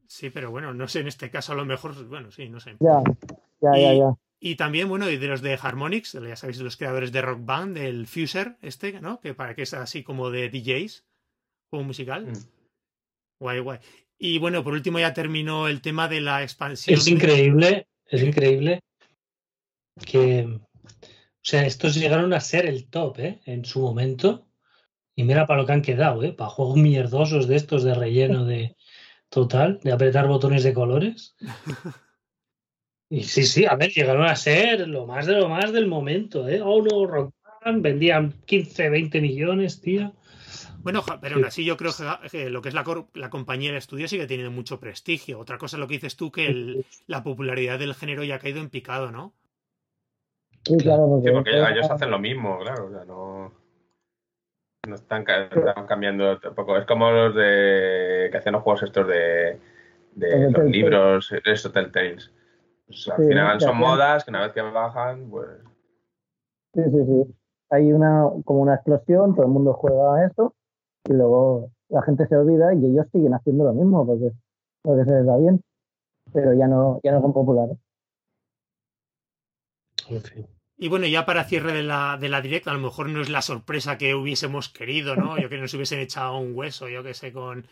Sí, pero bueno, no sé, en este caso a lo mejor, bueno, sí, no sé. Ya, ya, ya, ya. Y también, bueno, y de los de Harmonix, ya sabéis, los creadores de Rock Band, del Fuser, este, ¿no? Que para que es así como de DJs, juego musical. Mm. Guay, guay. Y bueno, por último ya terminó el tema de la expansión. Es increíble, es increíble que, o sea, estos llegaron a ser el top, ¿eh? En su momento. Y mira para lo que han quedado, ¿eh? Para juegos mierdosos de estos de relleno de total, de apretar botones de colores. [LAUGHS] Y sí, sí, a ver, llegaron a ser lo más de lo más del momento, ¿eh? Oh, no, Rock vendían 15, 20 millones, tío. Bueno, pero aún así yo creo que lo que es la, la compañía de estudio sigue teniendo mucho prestigio. Otra cosa es lo que dices tú, que la popularidad del género ya ha caído en picado, ¿no? Sí, claro. Porque, ellos hacen lo mismo, claro. O sea, no, no están, cambiando tampoco. Es como los de que hacen los juegos estos de, de los libros, estos Telltales. Pues, al final son modas que una vez que bajan, pues... Sí, sí, sí. Hay una como una explosión, todo el mundo juega a eso y luego la gente se olvida y ellos siguen haciendo lo mismo porque, porque se les da bien, pero ya no, ya no son populares. Y bueno, ya para cierre de la, de la directa, a lo mejor no es la sorpresa que hubiésemos querido, ¿no? Yo que nos hubiesen echado un hueso, yo que sé, con,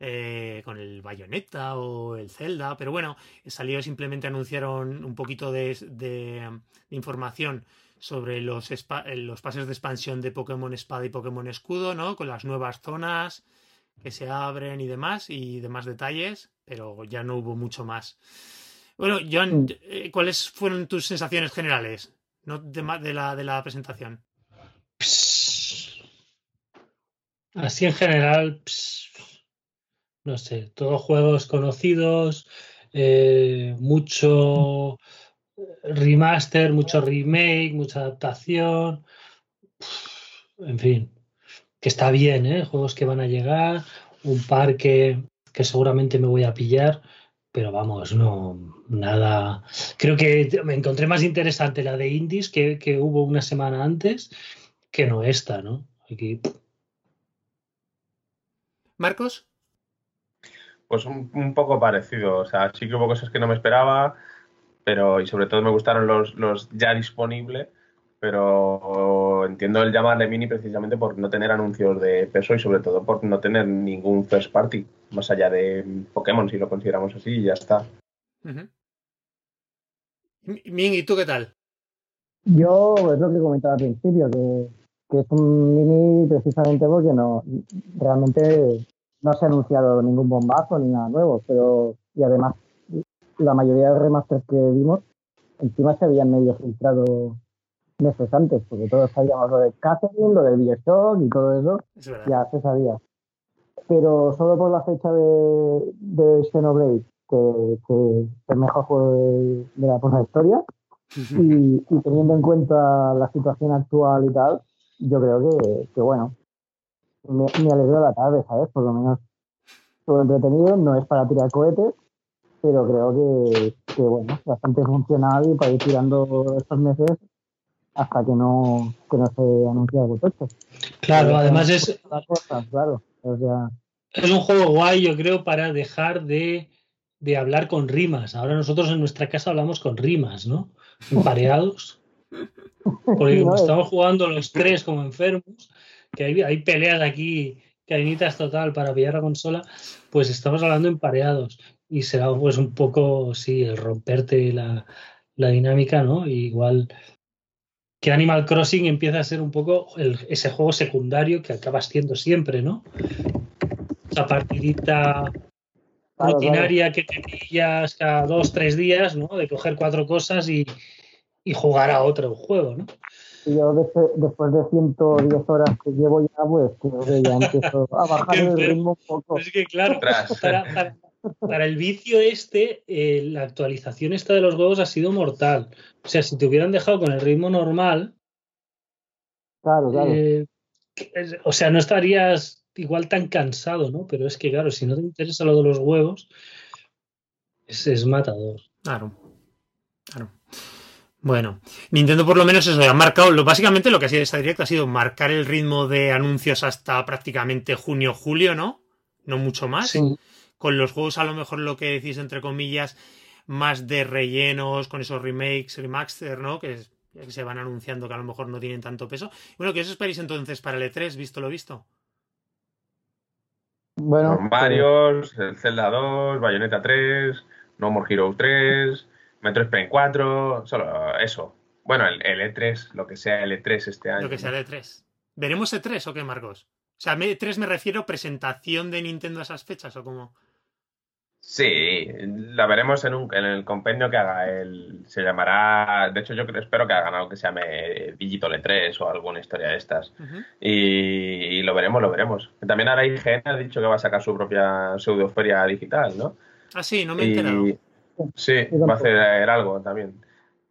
eh, con el Bayonetta o el Zelda, pero bueno, salió simplemente anunciaron un poquito de, de información sobre los, los pases de expansión de Pokémon Espada y Pokémon Escudo, ¿no? Con las nuevas zonas que se abren y demás, y demás detalles, pero ya no hubo mucho más. Bueno, John, mm. eh, ¿cuáles fueron tus sensaciones generales ¿no? de, de, la, de la presentación? Así en general, no sé, todos juegos conocidos, eh, mucho remaster, mucho remake, mucha adaptación. En fin, que está bien, ¿eh? Juegos que van a llegar, un par que, que seguramente me voy a pillar, pero vamos, no, nada. Creo que me encontré más interesante la de Indies que, que hubo una semana antes que no esta, ¿no? Aquí. Marcos. Pues un, un, poco parecido, o sea, sí que hubo cosas que no me esperaba, pero y sobre todo me gustaron los, los ya disponibles, pero entiendo el llamarle mini precisamente por no tener anuncios de peso y sobre todo por no tener ningún first party, más allá de Pokémon, si lo consideramos así, y ya está. Uh Ming, ¿y tú qué tal? Yo es lo que comentaba al principio, que, que, es un mini precisamente porque no realmente no se ha anunciado ningún bombazo ni nada nuevo, pero y además la mayoría de remasters que vimos encima se habían medio filtrado meses antes, porque todos sabíamos lo de Catherine, lo de Bioshock y todo eso, ya se sabía. Pero solo por la fecha de, de Xenoblade, que, que es el mejor juego de, de la, historia, [LAUGHS] y, y, teniendo en cuenta la situación actual y tal, yo creo que, que bueno, me, me alegró la tarde, ¿sabes? Por lo menos todo entretenido, no es para tirar cohetes, pero creo que, que bueno, bastante funcional y para ir tirando estos meses hasta que no, que no se anuncie algo tocho. Claro, pero además es. Cosas, claro. O sea, es un juego guay, yo creo, para dejar de, de, hablar con rimas. Ahora nosotros en nuestra casa hablamos con rimas, ¿no? Empareados. [LAUGHS] Porque como estamos jugando los tres como enfermos, que hay, hay peleas aquí, cainitas total para pillar la consola, pues estamos hablando empareados. Y será pues un poco, sí, el romperte la, la dinámica, ¿no? Y igual que Animal Crossing empieza a ser un poco el, ese juego secundario que acabas siendo siempre, ¿no? Esa partidita claro, rutinaria claro. que te pillas cada dos, tres días, ¿no? De coger cuatro cosas y, y jugar a otro juego, ¿no? Yo después, después de 110 horas que llevo ya, pues creo que ya empiezo a [LAUGHS] bajar el ritmo un poco. Es que claro, para, para, para el vicio este, eh, la actualización esta de los huevos ha sido mortal. O sea, si te hubieran dejado con el ritmo normal. Claro, claro. Eh, o sea, no estarías igual tan cansado, ¿no? Pero es que, claro, si no te interesa lo de los huevos, es, es matador. Claro. Claro. Bueno, Nintendo por lo menos eso ha marcado, lo, básicamente lo que ha sido esta directa ha sido marcar el ritmo de anuncios hasta prácticamente junio, julio, ¿no? No mucho más. Sí con los juegos a lo mejor lo que decís entre comillas más de rellenos con esos remakes, remaster, ¿no? Que, que, se van anunciando que a lo mejor no tienen tanto peso. Bueno, ¿qué os esperáis entonces para el E3, visto lo visto? Bueno, Con varios, el Zelda 2, Bayonetta 3, No More Hero 3, Metro Prime 4, solo eso. Bueno, el, el, E3, lo que sea el E3 este año. Lo que sea el E3. ¿Veremos E3 o qué, Marcos? O sea, E3 me refiero presentación de Nintendo a esas fechas o cómo. Sí, la veremos en, un, en el compendio que haga el. Se llamará. De hecho, yo espero que hagan algo que se llame Digital 3 o alguna historia de estas. Uh -huh. y, y, lo veremos, lo veremos. También ahora IGN ha dicho que va a sacar su propia pseudoferia digital, ¿no? Ah, sí, no me he enterado. Y, sí, va a hacer algo también.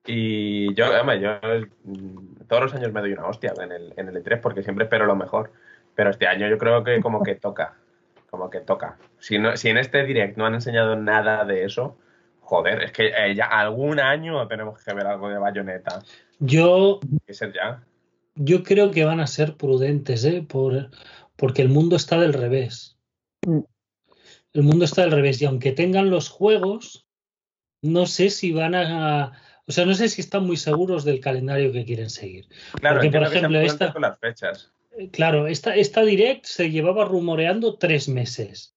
Y yo, hombre, yo todos los años me doy una hostia en el, en el E3 porque siempre espero lo mejor. Pero este año yo creo que como que toca como que toca. Si, no, si en este direct no han enseñado nada de eso, joder, es que eh, ya algún año tenemos que ver algo de bayoneta. Yo. Que ser ya. Yo creo que van a ser prudentes, ¿eh? Por, porque el mundo está del revés. Mm. El mundo está del revés. Y aunque tengan los juegos, no sé si van a. O sea, no sé si están muy seguros del calendario que quieren seguir. Claro, porque, por ejemplo, esta. Con las fechas claro, esta, esta direct se llevaba rumoreando tres meses.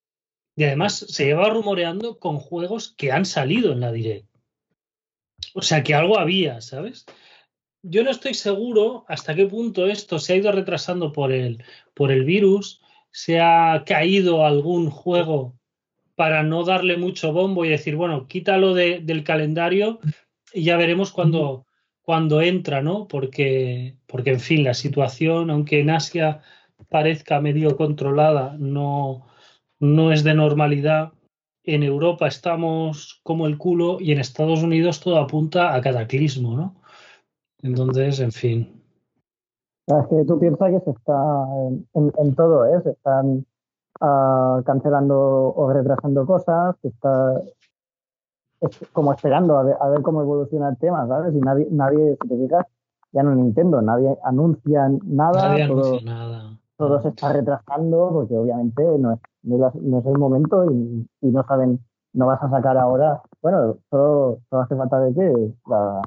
Y además se llevaba rumoreando con juegos que han salido en la direct. O sea que algo había, ¿sabes? Yo no estoy seguro hasta qué punto esto se ha ido retrasando por el, por el virus, se ha caído algún juego para no darle mucho bombo y decir, bueno, quítalo de, del calendario y ya veremos cuando, cuando entra, ¿no? Porque, porque, en fin, la situación, aunque en Asia parezca medio controlada, no, no es de normalidad en Europa estamos como el culo y en Estados Unidos todo apunta a cataclismo, ¿no? Entonces, en fin. Es que tú piensas que se está en, todo, ¿eh? Se están ah, cancelando o retrasando cosas, se está como esperando a ver, cómo evoluciona el tema, ¿sabes? Y nadie, nadie, si te fijas, ya no Nintendo, nadie anuncia nada. Nadie todo, anuncia nada. Todo se está retrasando porque obviamente no es, no es el momento y, no saben, no vas a sacar ahora. Bueno, todo, hace falta de que la,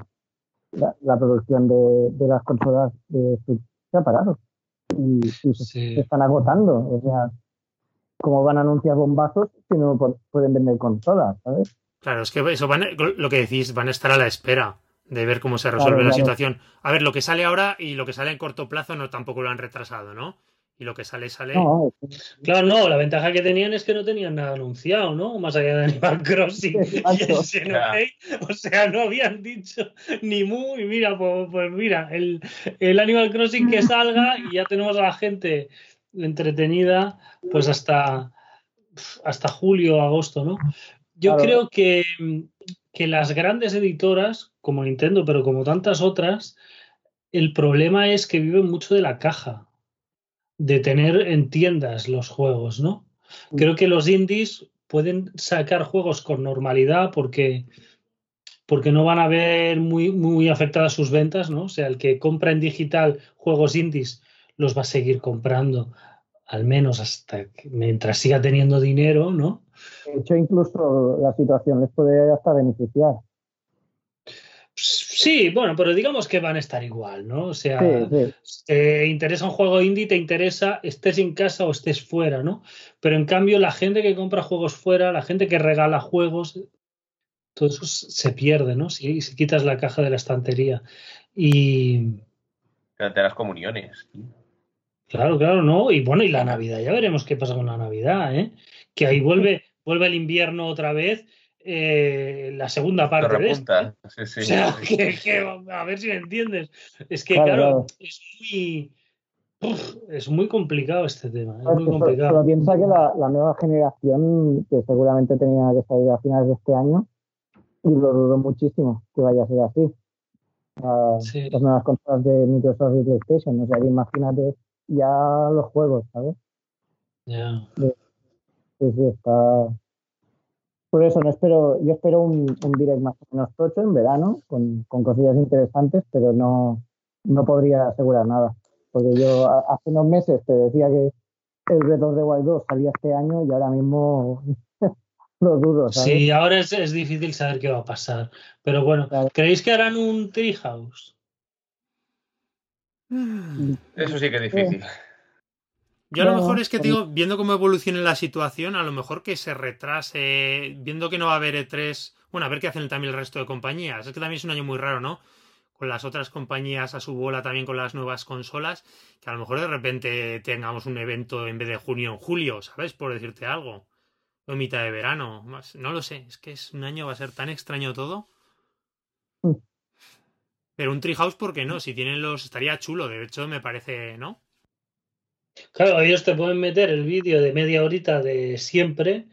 la, producción de, de, las consolas de se ha parado y, se, están agotando. O sea, ¿cómo van a anunciar bombazos si no pueden vender consolas, ¿sabes? Claro, es que eso van, lo que decís, van a estar a la espera de ver cómo se resuelve la situación. A ver, lo que sale ahora y lo que sale en corto plazo no tampoco lo han retrasado, ¿no? Y lo que sale, sale. claro, no, la ventaja que tenían es que no tenían nada anunciado, ¿no? Más allá de Animal Crossing [LAUGHS] [LAUGHS] O sea, no habían dicho ni mu, y mira, pues, pues, mira, el, el Animal Crossing que salga y ya tenemos a la gente entretenida, pues hasta, hasta julio, agosto, ¿no? Yo creo que, que las grandes editoras, como Nintendo, pero como tantas otras, el problema es que viven mucho de la caja, de tener en tiendas los juegos, ¿no? Mm. Creo que los indies pueden sacar juegos con normalidad porque, porque no van a ver muy, muy afectadas sus ventas, ¿no? O sea, el que compra en digital juegos indies los va a seguir comprando, al menos hasta mientras siga teniendo dinero, ¿no? De hecho, incluso la situación les puede hasta beneficiar. Sí, bueno, pero digamos que van a estar igual, ¿no? O sea, te interesa un juego indie, te interesa estés en casa o estés fuera, ¿no? Pero en cambio, la gente que compra juegos fuera, la gente que regala juegos, todo eso se pierde, ¿no? Si, si quitas la caja de la estantería. Y. De las comuniones. Claro, claro, ¿no? Y bueno, y la Navidad, ya veremos qué pasa con la Navidad, ¿eh? Que ahí vuelve, vuelve el invierno otra vez, eh, la segunda parte de esto. Sí, sí. O sea, [LAUGHS] que, a ver si me entiendes. Es que, claro, es muy. es muy complicado este tema. Es muy complicado. Pero piensa que la, la, nueva generación, que seguramente tenía que salir a finales de este año, y lo dudo muchísimo que vaya a ser así. Las nuevas consolas de Microsoft y PlayStation. O sea, imagínate ya los juegos, ¿sabes? Ya. Sí, sí, está. Por eso no espero, yo espero un, direct más o menos tocho en verano, con, con cosillas interesantes, pero no, no podría asegurar nada. Porque yo hace unos meses te decía que el Reto de Wild 2 salía este año y ahora mismo [LAUGHS] lo dudo. ¿sabes? Sí, ahora es, es, difícil saber qué va a pasar. Pero bueno, ¿creéis que harán un Treehouse? Eso sí que es difícil. Yo a lo mejor es que digo, viendo cómo evoluciona la situación, a lo mejor que se retrase, viendo que no va a haber E3, bueno, a ver qué hacen también el resto de compañías. Es que también es un año muy raro, ¿no? Con las otras compañías a su bola también con las nuevas consolas, que a lo mejor de repente tengamos un evento en vez de junio en julio, ¿sabes? Por decirte algo. O mitad de verano. No lo sé, es que es un año, va a ser tan extraño todo. Pero un Treehouse, ¿por qué no? Si tienen los. estaría chulo, de hecho, me parece, ¿no? Claro, ellos te pueden meter el vídeo de media horita de siempre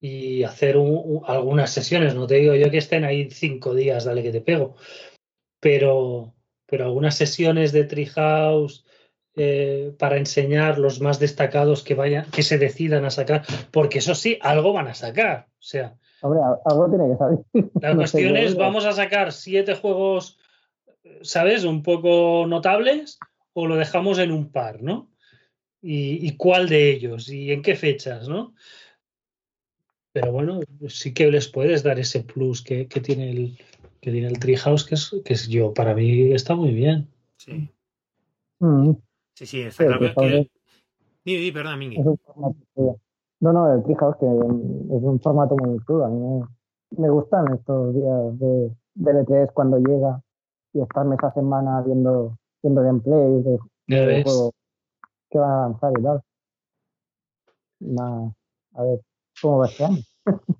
y hacer algunas sesiones. No te digo yo que estén ahí cinco días, dale que te pego. Pero, pero algunas sesiones de Treehouse eh, para enseñar los más destacados que vayan, que se decidan a sacar, porque eso sí, algo van a sacar. O sea, algo tiene que salir. La [LAUGHS] cuestión es, vamos a sacar siete juegos, ¿sabes? Un poco notables o lo dejamos en un par, ¿no? y, cuál de ellos y en qué fechas, ¿no? Pero bueno, sí que les puedes dar ese plus que, tiene el que tiene el Treehouse, que es, que es yo, para mí está muy bien. Sí. Mm. Sí, sí, está claro que... Perdón. No, no, el Treehouse que es un formato muy chulo. A mí me, gustan estos días de, de E3 cuando llega y estar mes a semana viendo, viendo gameplay de, de juego que van a avanzar y tal. a ver cómo va este año. [LAUGHS]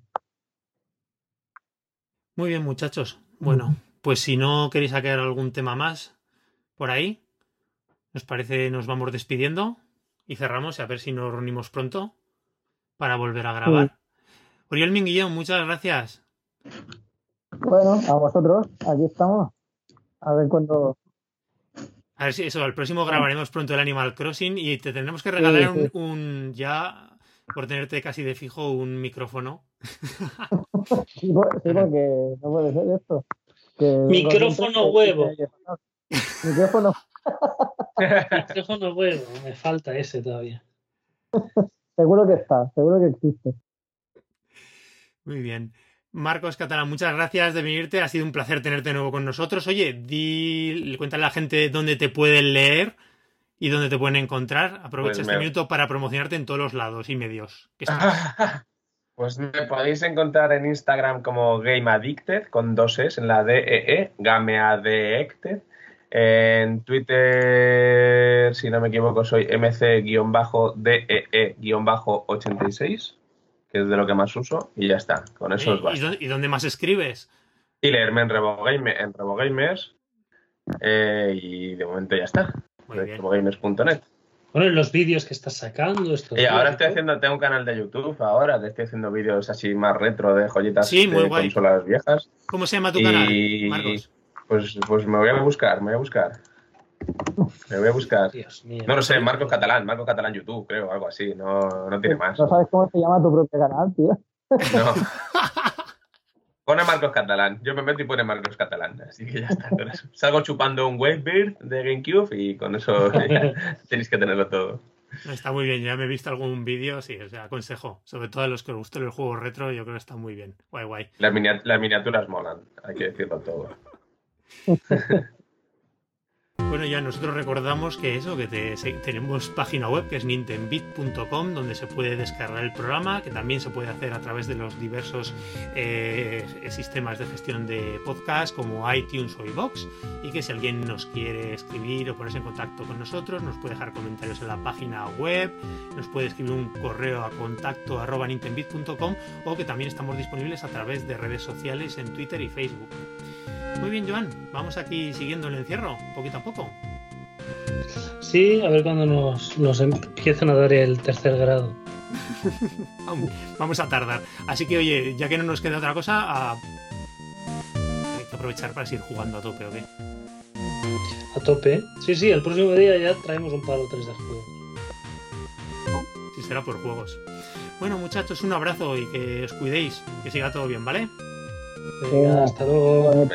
Muy bien, muchachos. Bueno, pues si no queréis sacar algún tema más por ahí, nos parece nos vamos despidiendo y cerramos y a ver si nos reunimos pronto para volver a grabar. Oriol Minguillón, muchas gracias. Bueno, a vosotros, aquí estamos. A ver cuándo. A ver si eso, al próximo grabaremos pronto el Animal Crossing y te tendremos que regalar un, ya por tenerte casi de fijo un micrófono. [LAUGHS] sí, porque no puede ser esto. micrófono huevo. Micrófono. [LAUGHS] micrófono huevo, me falta ese todavía. [LAUGHS] seguro que está, seguro que existe. Muy bien. Marcos Catalán, muchas gracias de venirte. Ha sido un placer tenerte de nuevo con nosotros. Oye, di, cuéntale a la gente dónde te pueden leer y dónde te pueden encontrar. Aprovecha pues este minuto para promocionarte en todos los lados y medios. [LAUGHS] pues me podéis encontrar en Instagram como Game Addicted con dos S en la DEE, e, Game Addicted. En Twitter, si no me equivoco, soy MC-DEE-86 que es de lo que más uso, y ya está. Con eso es basta. ¿Y dónde más escribes? Y leerme en RevoGamer, en RevoGamers. Eh, y de momento ya está. RevoGamers.net. Bueno, en los vídeos que estás sacando. Esto y ahora estoy haciendo, tengo un canal de YouTube ahora, que estoy haciendo vídeos así más retro de joyitas de consolas viejas. ¿Cómo se llama tu canal, Marcos? Pues, pues me voy a buscar, me voy a buscar. Me voy a buscar. No lo sé, Marcos Catalán, Marcos Catalán YouTube, creo, algo así. No, no tiene más. No sabes cómo se llama tu propio canal, tío. No. [LAUGHS] Pone Marcos Catalán. Yo me meto y pone Marcos Catalán. Así que ya está. Salgo chupando un Wavebeard de GameCube y con eso [LAUGHS] tenéis que tenerlo todo. Está muy bien, ya me he visto algún vídeo, sí, o sea, aconsejo. Sobre todo a los que os gusten los juegos retro, yo creo que está muy bien. Guay, guay. Las, las miniaturas molan, hay que decirlo todo. [LAUGHS] Bueno, ya nosotros recordamos que eso, que tenemos página web que es nintendbit.com donde se puede descargar el programa, que también se puede hacer a través de los diversos eh, sistemas de gestión de podcast como iTunes o iBox y que si alguien nos quiere escribir o ponerse en contacto con nosotros, nos puede dejar comentarios en la página web, nos puede escribir un correo a contacto arroba nintendbit.com o que también estamos disponibles a través de redes sociales en Twitter y Facebook. Muy bien, Joan, vamos aquí siguiendo el encierro, poquito a poco. Sí, a ver cuando nos, nos empiezan a dar el tercer grado. [LAUGHS] vamos a tardar. Así que, oye, ya que no nos queda otra cosa, hay que aprovechar para seguir jugando a tope, ¿o qué? A tope. Sí, sí, el próximo día ya traemos un par o tres de juegos. Sí, será por juegos. Bueno, muchachos, un abrazo y que os cuidéis. Que siga todo bien, ¿vale? Hasta luego.